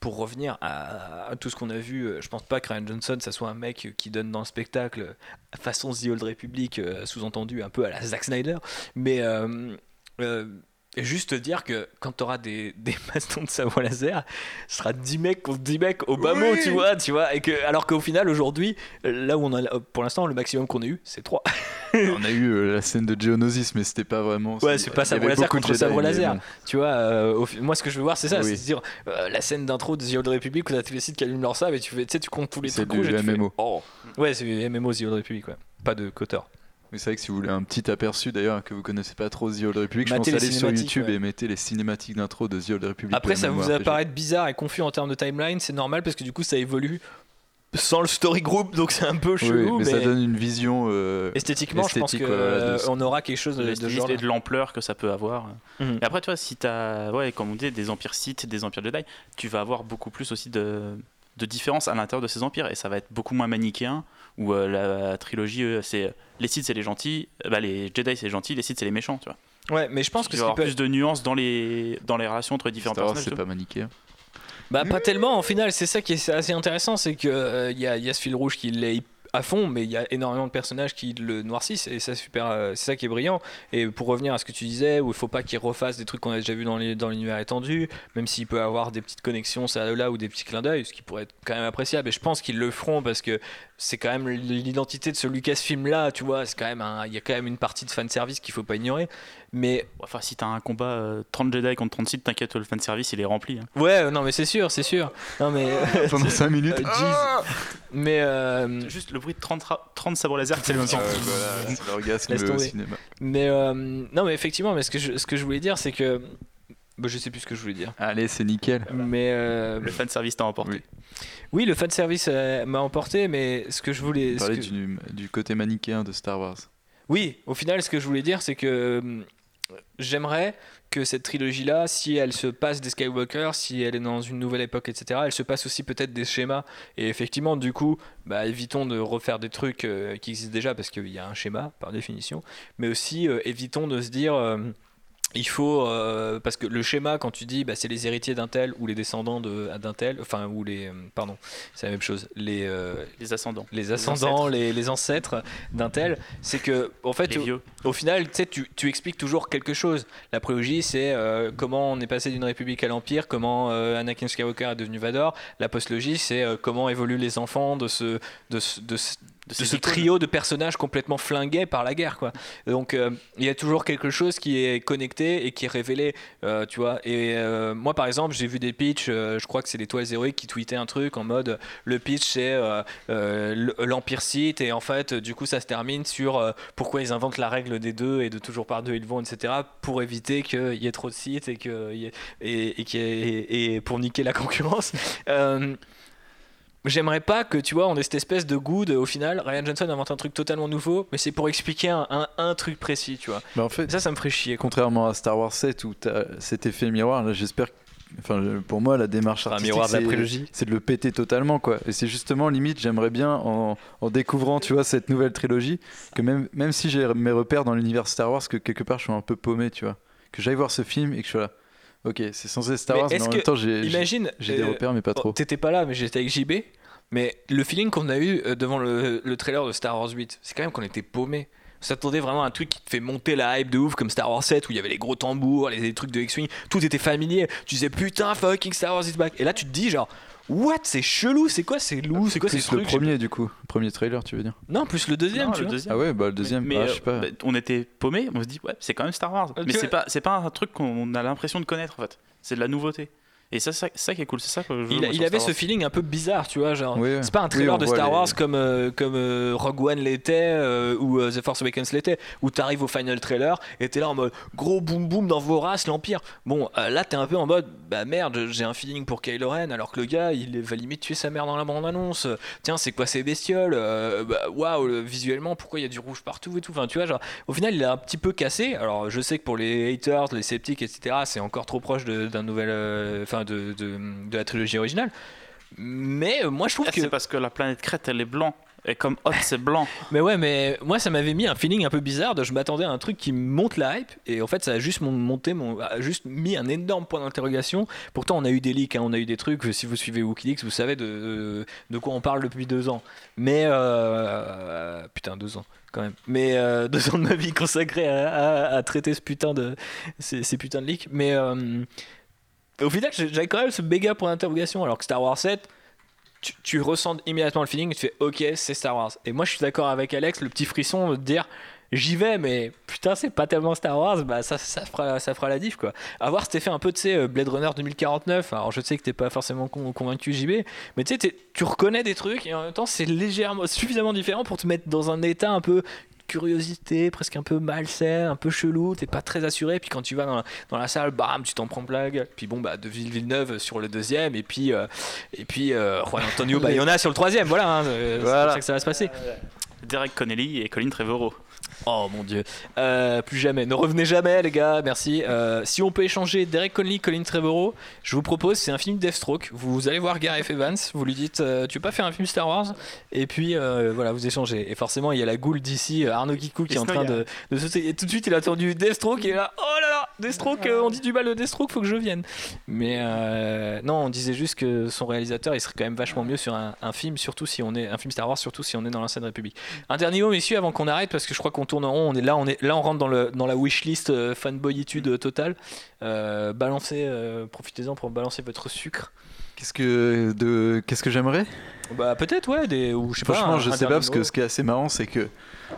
C: pour revenir à, à tout ce qu'on a vu, euh, je pense pas que Ryan Johnson, ça soit un mec qui donne dans le spectacle façon The Old Republic, euh, sous-entendu un peu à la Zack Snyder, mais juste dire que quand tu auras des, *laughs* des bastons de sabre laser, ce sera 10 mecs contre 10 mecs au bas mot,
B: Oui.
C: tu vois, tu vois, et que, alors qu'au final, aujourd'hui, là où on a, pour l'instant, le maximum qu'on a eu, c'est 3. *laughs*
D: On a eu euh, la scène de Geonosis, mais c'était pas vraiment.
C: Ouais, c'est pas sabre laser contre
D: Jedi,
C: sabre laser. Tu vois, euh, au moi ce que je veux voir c'est ça,
D: Oui.
C: c'est dire euh, la scène d'intro de The Old Republic où t'as tous les sites qui allument leur sabre et tu fais, tu sais, tu comptes tous les
D: C'est
C: trucs rouges
D: du
C: tu fais,
D: MMO.
C: oh. Ouais, c'est MMO The Old Republic, ouais. Pas de Kotor.
D: Mais c'est vrai que si vous voulez un petit aperçu d'ailleurs que vous connaissez pas trop The Old Republic, je pense
C: Matez les
D: aller sur
C: cinématiques,
D: YouTube
C: ouais.
D: et mettez les cinématiques d'intro de The Old Republic.
C: Après, ça vous
D: MMORPG.
C: apparaît bizarre et confus en termes de timeline, c'est normal parce que du coup ça évolue sans le story group, donc c'est un peu
D: Oui,
C: chelou,
D: mais,
C: mais,
D: ça donne une vision. euh,
C: esthétiquement, je pense
D: de
C: euh, aura quelque chose de,
E: de,
C: de genre.
E: et de l'ampleur que ça peut avoir.
C: Mhm.
E: Et après, tu vois, si tu as, ouais, comme on dit, des empires Sith, des empires Jedi, tu vas avoir beaucoup plus aussi de, de différences à l'intérieur de ces empires. Et ça va être beaucoup moins manichéen, où euh, la trilogie, euh, c'est les Sith, c'est les gentils, euh, bah, les Jedi, c'est les gentils, les Sith, c'est les méchants, tu vois.
C: Ouais, mais je pense que qui
E: avoir
C: peut
E: plus de nuances dans les, dans les relations entre les différents personnages.
D: c'est pas manichéen.
C: Bah pas tellement, au final, c'est ça qui est assez intéressant, c'est que euh, il y, a, il y a ce fil rouge qui l'est à fond, mais il y a énormément de personnages qui le noircissent, et c'est super, euh, c'est ça qui est brillant. Et pour revenir à ce que tu disais, où il faut pas qu'il refasse des trucs qu'on a déjà vu dans les- dans l'univers étendu, même s'il peut avoir des petites connexions ça là ou des petits clins d'œil, ce qui pourrait être quand même appréciable. Et je pense qu'ils le feront parce que c'est quand même l'identité de ce Lucasfilm là, tu vois, c'est quand même il y a quand même une partie de fanservice qu'il faut pas ignorer. Mais
E: Enfin, si t'as un combat euh, 30 Jedi contre 30 Sith, t'inquiète, le fanservice, il est rempli. hein.
C: ouais, euh, non mais c'est sûr, c'est sûr. Non mais *laughs*
D: Pendant 5 minutes.
C: Euh, jeez. mais euh,
E: Juste le bruit de 30, ra- 30 sabres laser, c'est le même temps.
D: Euh, voilà, c'est l'orgasme
C: Laisse
D: au
C: tomber.
D: cinéma.
C: Mais euh, non, mais effectivement, mais ce que je, ce que je voulais dire, c'est que bah, je sais plus ce que je voulais dire.
D: Allez, c'est nickel.
C: Mais euh,
E: Le fanservice t'a emporté.
D: Oui.
C: oui, le fan service euh, m'a emporté, mais ce que je voulais, que-
D: du, du côté manichéen de Star Wars.
C: Oui, au final, ce que je voulais dire, c'est que euh, j'aimerais que cette trilogie-là, si elle se passe des Skywalker, si elle est dans une nouvelle époque, etc., elle se passe aussi peut-être des schémas. Et effectivement, du coup, bah, évitons de refaire des trucs euh, qui existent déjà parce qu'il y a un schéma par définition. Mais aussi, euh, évitons de se dire. Il faut euh, parce que le schéma quand tu dis bah, c'est les héritiers d'un tel ou les descendants de d'un tel enfin ou les euh, pardon c'est la même chose les euh,
E: Les ascendants.
C: les ascendants les, les ancêtres d'un tel c'est que en fait au final, tu tu, tu expliques toujours quelque chose. La prélogie, c'est comment on est passé d'une république à l'empire, comment Anakin Skywalker est devenu Vador. La postlogie, c'est comment évoluent les enfants de ce, de ce, de ce- de ce trio de personnages complètement flingués par la guerre, quoi. Donc, euh, il y a toujours quelque chose qui est connecté et qui est révélé, euh, tu vois. Et euh, moi, par exemple, j'ai vu des pitchs, je crois que c'est les Toiles Héroïques qui tweetaient un truc en mode le pitch, c'est l'Empire Sith, et en fait, du coup, ça se termine sur pourquoi ils inventent la règle des deux et de toujours par deux ils vont, etc. pour éviter qu'il y ait trop de sites et, que, y ait- et, et, ait- et pour niquer la concurrence. J'aimerais pas que tu vois, on ait cette espèce de goût de, au final, Ryan Johnson invente un truc totalement nouveau, mais c'est pour expliquer un, un, un truc précis, tu vois.
D: Mais en fait,
C: Ça, ça me ferait chier.
D: contrairement à Star Wars 7 où tu cet effet miroir, là j'espère enfin, je- pour moi, la démarche
C: Un
D: artistique,
C: miroir de la
D: c'est- c'est de le péter totalement, quoi. Et c'est justement limite, j'aimerais bien en, en découvrant, tu vois, cette nouvelle trilogie, que même, même si j'ai mes repères dans l'univers Star Wars, que quelque part je suis un peu paumé, tu vois, que j'aille voir ce film et que je sois là. Ok, c'est censé Star Wars, mais en
C: que-
D: même temps, j'ai j'ai-
C: Imagine.
D: j'ai des
C: euh,
D: repères, mais pas trop.
C: T'étais pas là, mais j'étais avec JB. Mais le feeling qu'on a eu euh, devant le, le trailer de Star Wars 8, c'est quand même qu'on était paumé. On s'attendait vraiment à un truc qui te fait monter la hype de ouf comme Star Wars 7 où il y avait les gros tambours, les, les trucs de X-Wing, tout était familier. Tu disais putain, fucking Star Wars is back. Et là tu te dis genre, what, c'est chelou, c'est quoi ces loups, c'est quoi ces
D: Plus le premier, du coup, le premier trailer, tu veux dire
C: Non, plus le deuxième,
E: Non,
C: tu
E: le
C: vois.
E: deuxième.
D: Ah ouais, bah le deuxième,
E: Mais,
D: ah,
E: euh,
D: je sais pas.
E: bah, on était paumé, on se dit ouais, c'est quand même Star Wars.
C: Euh,
E: mais c'est pas c'est pas un truc qu'on a l'impression de connaître en fait. C'est de la nouveauté. Et ça, c'est ça, ça qui est cool, c'est ça que je veux.
C: Il,
E: moi,
C: il
E: sur
C: avait ce feeling un peu bizarre, tu vois, genre.
D: Oui,
C: C'est pas un
D: oui,
C: trailer de Star
D: les-
C: Wars comme, euh, comme euh, Rogue One l'était euh, ou euh, The Force Awakens l'était, où t'arrives au final trailer et t'es là en mode gros boom boom dans vos races, l'Empire. Bon, euh, là t'es un peu en mode bah merde, j'ai un feeling pour Kylo Ren alors que le gars il va limite tuer sa mère dans la bande-annonce. Tiens, c'est quoi ces bestioles Euh, bah, Waouh, le- visuellement, pourquoi il y a du rouge partout et tout. Enfin, tu vois, genre, au final il est un petit peu cassé. Alors je sais que pour les haters, les sceptiques, etc., c'est encore trop proche d'un nouvel. Enfin, de, de, de la trilogie originale. Mais euh, moi je trouve
E: Ah,
C: que.
E: C'est parce que la planète Crète elle est blanc. Et comme Hoth c'est blanc. *laughs*
C: Mais ouais, mais moi ça m'avait mis un feeling un peu bizarre de je m'attendais à un truc qui monte la hype et en fait ça a juste mon- monté, mon, a juste mis un énorme point d'interrogation. Pourtant on a eu des leaks, hein, on a eu des trucs. Si vous suivez WikiLeaks, vous savez de, de quoi on parle depuis deux ans. Mais euh, putain deux ans quand même. Mais euh, *laughs* deux ans de ma vie consacrée à, à- à traiter ce putain de ces, ces putains de leaks. Mais euh, au final j'avais quand même ce méga point d'interrogation alors que Star Wars 7 tu, ressens immédiatement le feeling tu fais ok c'est Star Wars. Et moi je suis d'accord avec Alex le petit frisson de dire j'y vais mais putain c'est pas tellement Star Wars bah ça, ça fera ça fera la diff quoi. Avoir cet effet un peu tu sais euh, Blade Runner 2049 alors je sais que t'es pas forcément con- convaincu JB mais tu sais tu reconnais des trucs et en même temps c'est légèrement suffisamment différent pour te mettre dans un état un peu curiosité, presque un peu malsain, un peu chelou, t'es pas très assuré, puis quand tu vas dans la, dans la salle, bam, tu t'en prends plein la gueule. Puis bon, bah, de Ville Villeneuve sur le deuxième, et puis, euh, et puis euh, Juan Antonio Bayona sur le troisième, voilà, hein, euh, c'est
D: Voilà.
C: comme ça que ça va se passer.
E: Derek Connelly et Colin Trevorrow.
C: Oh mon dieu. Euh, plus jamais. Ne revenez jamais, les gars. Merci. Euh, si on peut échanger Derek Conley, Colin Trevorrow, je vous propose, c'est un film Deathstroke. Vous allez voir Gareth Evans. Vous lui dites, euh, tu veux pas faire un film Star Wars? Et puis, voilà, vous échangez. Et forcément, il y a la goule d'ici, Arnaud Kikou, qui est en train de, de sauter. Et tout de suite, il a entendu Deathstroke. Et là, oh là là, Deathstroke, on dit du mal de Deathstroke, faut que je vienne. Mais non, on disait juste que son réalisateur, il serait quand même vachement mieux sur un, un film, surtout si on est un film Star Wars, surtout si on est dans l'ancienne République. Un dernier mot, messieurs, avant qu'on arrête, parce que je crois qu'on tourne en rond. On est là, on est là, on rentre dans le dans la wishlist euh, fanboyitude totale. Euh, balancez, euh, profitez-en pour balancer votre sucre.
D: Qu'est-ce que de qu'est-ce que j'aimerais?
C: Bah peut-être ouais, des ou je sais pas.
D: Franchement,
C: un-
D: je sais pas parce que ce qui est assez marrant, c'est que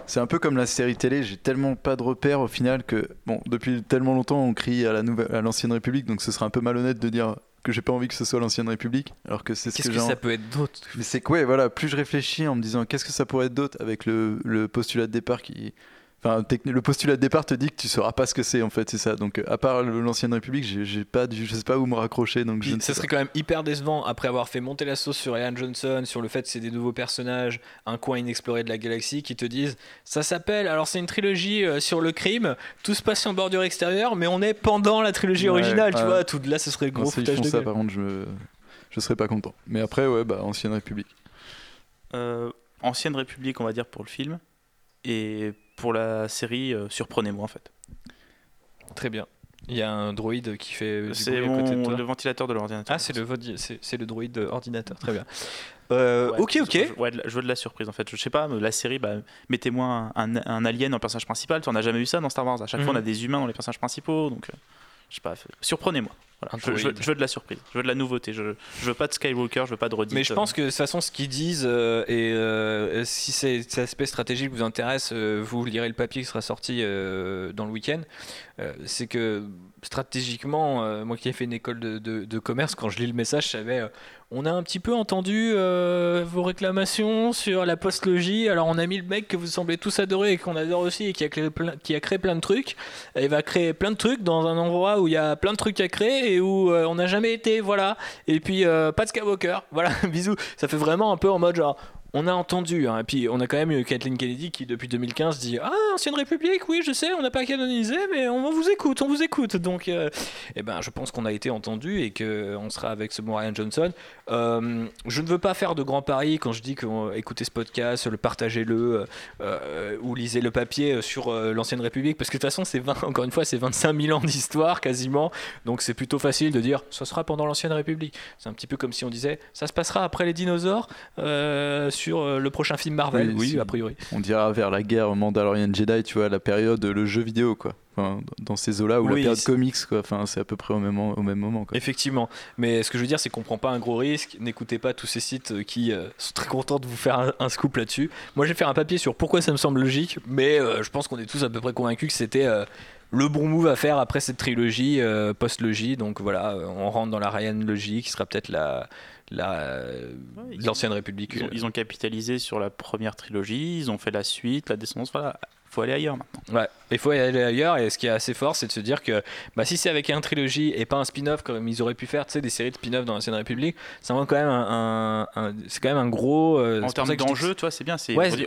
D: c'est un peu comme la série télé. J'ai tellement pas de repères au final que bon, depuis tellement longtemps, on crie à la nouvelle, à l'ancienne République, donc ce serait un peu malhonnête de dire que j'ai pas envie que ce soit l'ancienne République, alors que c'est ce
C: Qu'est-ce
D: que,
C: ça peut être d'autre
D: Mais c'est que ouais, voilà, plus je réfléchis en me disant qu'est-ce que ça pourrait être d'autre avec le, le postulat de départ qui. Enfin, le postulat de départ te dit que tu sauras pas ce que c'est en fait, c'est ça. Donc, euh, à part l'ancienne République, j'ai pas, du- je sais pas où me raccrocher. Donc, je
C: Puis
D: ne
C: ça serait quand même hyper décevant après avoir fait monter la sauce sur Ian Johnson, sur le fait que c'est des nouveaux personnages, un coin inexploré de la galaxie, qui te disent ça s'appelle, alors c'est une trilogie euh, sur le crime, tout se passe en bordure extérieure, mais on est pendant la trilogie
D: Ouais,
C: originale, tu vois. Tout là, ce serait le gros
D: Non,
C: foutage
D: font
C: de
D: ça,
C: gueule.
D: par contre, je, me- je serais pas content. Mais après, ouais, bah, ancienne République.
E: Euh, ancienne République, on va dire, pour le film. Et pour la série, euh, surprenez-moi en fait.
C: Très bien. Il y a un droïde qui fait
E: C'est le ventilateur de l'ordinateur.
C: Ah, c'est le, c'est, le droïde ordinateur, très bien. *laughs* Euh,
E: Ouais,
C: ok, ok.
E: Je, ouais, veux de la surprise en fait. Je sais pas, la série, bah, mettez-moi un, un- un alien en personnage principal. On n'a jamais vu ça dans Star Wars. À chaque fois, on a
C: Mhm.
E: des humains dans les personnages principaux. Donc, euh, je sais pas, surprenez-moi. Voilà. Je, je veux,
C: droïde.
E: je veux de la surprise. Je veux de la nouveauté. Je, je veux pas de Skywalker. Je veux pas de redite.
C: Mais je pense que de toute façon, ce qu'ils disent, euh, et euh, si cet aspect stratégique vous intéresse, euh, vous lirez le papier qui sera sorti dans le week-end. C'est que stratégiquement, euh, moi qui ai fait une école de, commerce, quand je lis le message, je euh, on a un petit peu entendu euh, vos réclamations sur la postlogie. Alors on a mis le mec que vous semblez tous adorer et qu'on adore aussi et qui a créé plein, qui a créé plein de trucs. Il va créer plein de trucs dans un endroit où il y a plein de trucs à créer et où euh, on n'a jamais été. Voilà. Et puis pas de Skywalker. Voilà, *laughs* bisous. Ça fait vraiment un peu en mode genre. On a entendu, hein, et puis on a quand même eu Kathleen Kennedy qui depuis 2015 dit Ah, ancienne République, oui, je sais, on n'a pas canonisé, mais on vous écoute, on vous écoute. Donc, euh, eh ben, je pense qu'on a été entendu et qu'on sera avec ce bon Johnson. Euh, je ne veux pas faire de grands paris quand je dis que écoutez ce podcast, le partagez-le euh, ou lisez le papier sur l'ancienne République, parce que de toute façon, c'est 20, encore une fois, c'est 25 000 ans d'histoire quasiment, donc c'est plutôt facile de dire ça sera pendant l'ancienne République. C'est un petit peu comme si on disait ça se passera après les dinosaures sur euh, le prochain film Marvel. Oui, a priori.
D: On dira vers la guerre Mandalorian Jedi, tu vois, la période, le jeu vidéo, quoi. Enfin, dans ces eaux-là, ou la période comics, quoi. Enfin, c'est à peu près au même, au même moment. Quoi.
C: Effectivement. Mais ce que je veux dire, c'est qu'on prend pas un gros risque. N'écoutez pas tous ces sites euh, qui euh, sont très contents de vous faire un, scoop là-dessus. Moi, j'ai fait un papier sur pourquoi ça me semble logique, mais je pense qu'on est tous à peu près convaincus que c'était le bon move à faire après cette trilogie post-logie. Donc voilà, on rentre dans la Ryan logie qui sera peut-être la l'ancienne République.
E: Ils ont, ils ont, capitalisé sur la première trilogie, ils ont fait la suite, la descendance. Voilà, faut aller ailleurs maintenant.
C: Ouais, il faut aller ailleurs. Et ce qui est assez fort, c'est de se dire que bah, si c'est avec une trilogie et pas un spin-off comme ils auraient pu faire, tu sais, des séries de spin-off dans l'ancienne République, ça quand même un, c'est quand même un gros.
E: Euh, en termes d'enjeu, tu vois, c'est bien.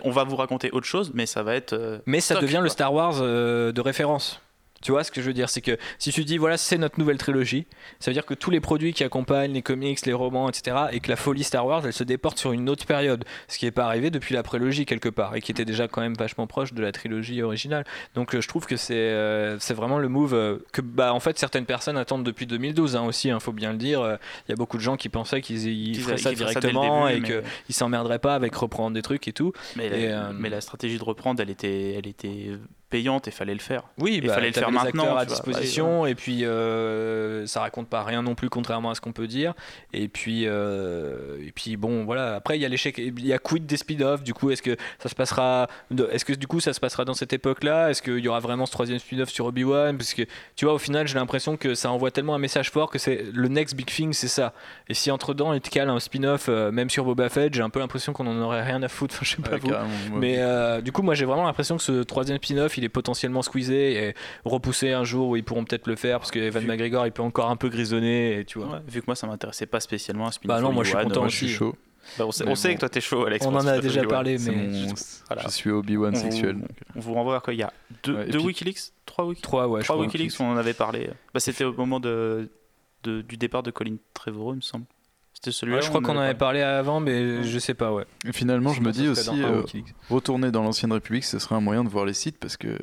E: on va vous raconter autre chose, mais ça va être. Euh,
C: mais ça devient le Star Wars euh, de référence. Tu vois ce que je veux dire? C'est que si tu dis voilà, c'est notre nouvelle trilogie, ça veut dire que tous les produits qui accompagnent les comics, les romans, etc., et que la folie Star Wars, elle se déporte sur une autre période. Ce qui n'est pas arrivé depuis la prélogie, quelque part, et qui était déjà quand même vachement proche de la trilogie originale. Donc euh, je trouve que c'est euh, c'est vraiment le move euh, que, bah, en fait, certaines personnes attendent depuis 2012 hein, aussi, il hein, faut bien le dire. Il y a beaucoup de gens qui pensaient qu'ils feraient ça directement et qu'ils ne s'emmerderaient pas avec reprendre des trucs et tout.
E: Mais, mais la stratégie de reprendre, elle était, elle était payante et fallait le faire.
C: Oui, il bah, fallait le faire maintenant à disposition et puis euh, ça raconte pas rien non plus contrairement à ce qu'on peut dire. Et puis euh, et puis bon voilà. Après il y a l'échec, il y a quid des speed-off. Du coup est-ce que ça se passera, est-ce que du coup ça se passera dans cette époque-là? Est-ce qu'il y aura vraiment ce troisième speed-off sur Obi Wan Parce que tu vois au final j'ai l'impression que ça envoie tellement un message fort que c'est le next big thing c'est ça. Et si entre temps il te cale un spin-off euh, même sur Boba Fett, j'ai un peu l'impression qu'on en aurait rien à foutre. *laughs* je sais pas vous. Mais du coup moi j'ai vraiment l'impression que ce troisième spin-off il est potentiellement squeezé et repoussé un jour où ils pourront peut-être le faire parce que Evan McGregor il peut encore un peu grisonner et tu vois.
E: vu que moi ça m'intéressait pas spécialement spin
C: Bah non, moi je suis content aussi.
D: chaud.
E: Bah, on, sait, que toi t'es chaud, Alex.
C: On en a déjà parlé, mais
D: je suis Obi-Wan sexuel.
E: On vous renvoie à quoi? Il y a deux, deux Wikileaks? Trois Wikileaks
C: Trois, ouais.
E: Trois Wikileaks on en avait parlé. Bah, C'était au moment de, de, du départ de Colin Trevorrow, il me semble.
C: C'était celui-là. je crois qu'on en avait parlé avant, mais je sais pas, ouais.
D: Et finalement, je me dis aussi, euh, retourner dans l'ancienne République, ce serait un moyen de voir les sites parce que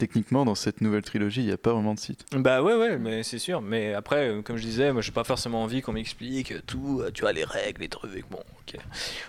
D: techniquement, dans cette nouvelle trilogie, il n'y a pas vraiment de site.
C: Bah ouais, ouais, mais c'est sûr. Mais après, euh, comme je disais, moi, j'ai pas forcément envie qu'on m'explique tout, euh, tu vois, les règles, les trucs. Bon, ok.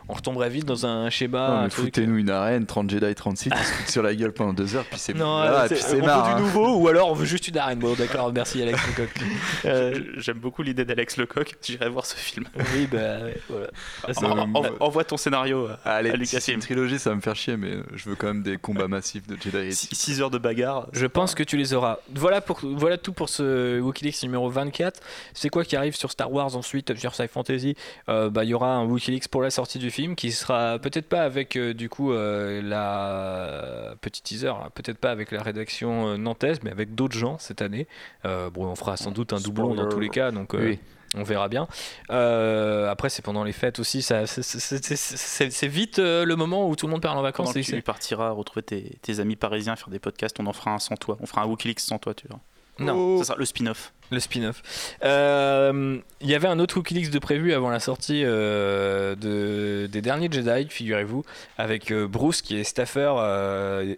C: On retomberait vite dans un schéma.
D: Foutez-nous une arène, 30 Jedi, 36, ils se sur la gueule pendant deux heures, puis c'est
C: Non, on veut du hein. nouveau, ou alors on veut juste une arène. Bon, d'accord, merci Alex Lecoq. *laughs*
E: Euh, j'aime beaucoup l'idée d'Alex Lecoq, j'irai voir ce film.
C: Oui, bah voilà.
E: envoie ton scénario à,
D: Allez, Lucasfilm. Une trilogie, ça va me faire chier, mais je veux quand même des combats massifs de Jedi.
E: 6 heures de bagarre
C: je pense que tu les auras. Voilà, pour, voilà tout pour ce Wikileaks numéro 24. C'est quoi qui arrive sur Star Wars ensuite, sur Sci Fantasy euh, bah, Il y aura un Wikileaks pour la sortie du film qui sera peut-être pas avec euh, du coup euh, la petite teaser, hein, peut-être pas avec la rédaction nantaise, mais avec d'autres gens cette année. bon, on fera sans doute un doublon dans tous les cas, donc. Oui on verra bien. Euh, après, c'est pendant les fêtes aussi. Ça, c'est vite euh, le moment où tout le monde part en vacances.
E: Tu partiras retrouver tes, amis parisiens, faire des podcasts, on en fera un sans toi. On fera un Wikileaks sans toi, tu vois.
C: Non,
E: oh. ça sera le spin-off.
C: Le spin-off. Euh, il y avait un autre Wikileaks de prévu avant la sortie de, des derniers Jedi, figurez-vous, avec Bruce qui est staffer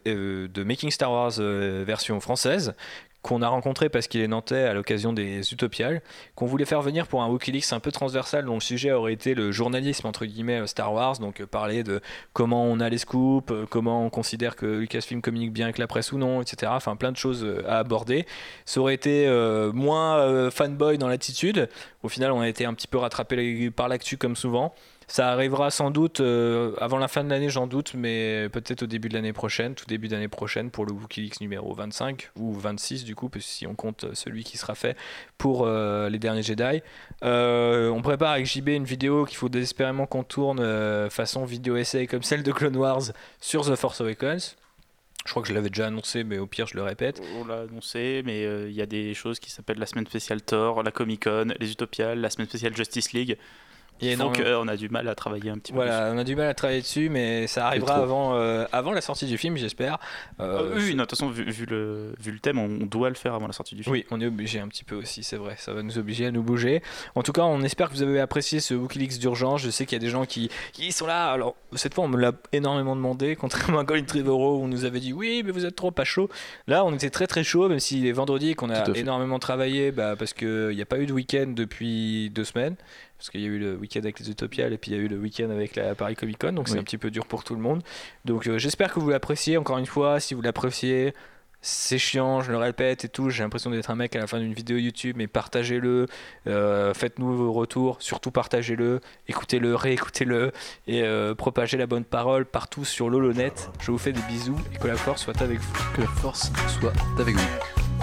C: de Making Star Wars version française, qu'on a rencontré parce qu'il est nantais à l'occasion des Utopiales, qu'on voulait faire venir pour un Wikileaks un peu transversal dont le sujet aurait été le journalisme entre guillemets euh, Star Wars, donc euh, parler de comment on a les scoops, euh, comment on considère que Lucasfilm communique bien avec la presse ou non, etc. Enfin plein de choses à aborder. Ça aurait été moins fanboy dans l'attitude. Au final, on a été un petit peu rattrapé par l'actu comme souvent. Ça arrivera sans doute euh, avant la fin de l'année, j'en doute, mais peut-être au début de l'année prochaine, tout début d'année prochaine pour le Wikileaks numéro 25 ou 26 du coup, si on compte celui qui sera fait pour euh, les derniers Jedi. Euh, on prépare avec JB une vidéo qu'il faut désespérément qu'on tourne façon vidéo essai comme celle de Clone Wars sur The Force Awakens. Je crois que je l'avais déjà annoncé, mais au pire, je le répète.
E: On l'a annoncé, mais il y a des choses qui s'appellent la semaine spéciale Thor, la Comic Con, les Utopiales, la semaine spéciale Justice League
C: A
E: Donc
C: énormément-
E: on a du mal à travailler un petit peu.
C: Voilà, on a du mal à travailler dessus, mais ça arrivera avant, euh, avant la sortie du film, j'espère. Euh,
E: dessus. oui, de toute façon, vu, vu le, vu le thème, on doit le faire avant la sortie du film.
C: Oui, on est obligé un petit peu aussi, c'est vrai. Ça va nous obliger à nous bouger. En tout cas, on espère que vous avez apprécié ce Wikileaks d'urgence. Je sais qu'il y a des gens qui, qui sont là. Alors, cette fois, on me l'a énormément demandé, *laughs* contrairement à Colin Trevorrow, où on nous avait dit oui, mais vous êtes trop pas chaud. Là, on était très très chaud, même si les vendredis et qu'on a énormément travaillé, bah, parce qu'il n'y a pas eu de week-end depuis deux semaines. Parce qu'il y a eu le week-end avec les Utopiales et puis il y a eu le week-end avec la Paris Comic Con, donc c'est un petit peu dur pour tout le monde. Donc euh, j'espère que vous l'appréciez. Encore une fois, si vous l'appréciez, c'est chiant, je le répète et tout. J'ai l'impression d'être un mec à la fin d'une vidéo YouTube, mais partagez-le, euh, faites-nous vos retours, surtout partagez-le, écoutez-le, réécoutez-le et euh, propagez la bonne parole partout sur l'Holonet. Je vous fais des bisous et que la force soit avec vous.
D: Que la force soit avec vous.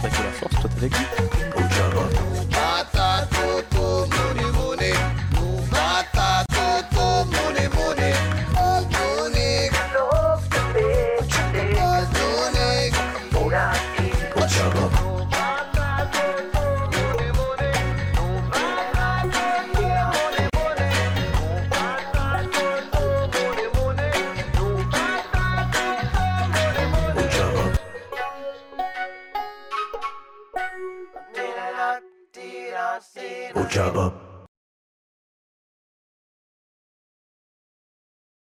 E: Bah, que la force soit avec nous.
B: Oh,
A: job.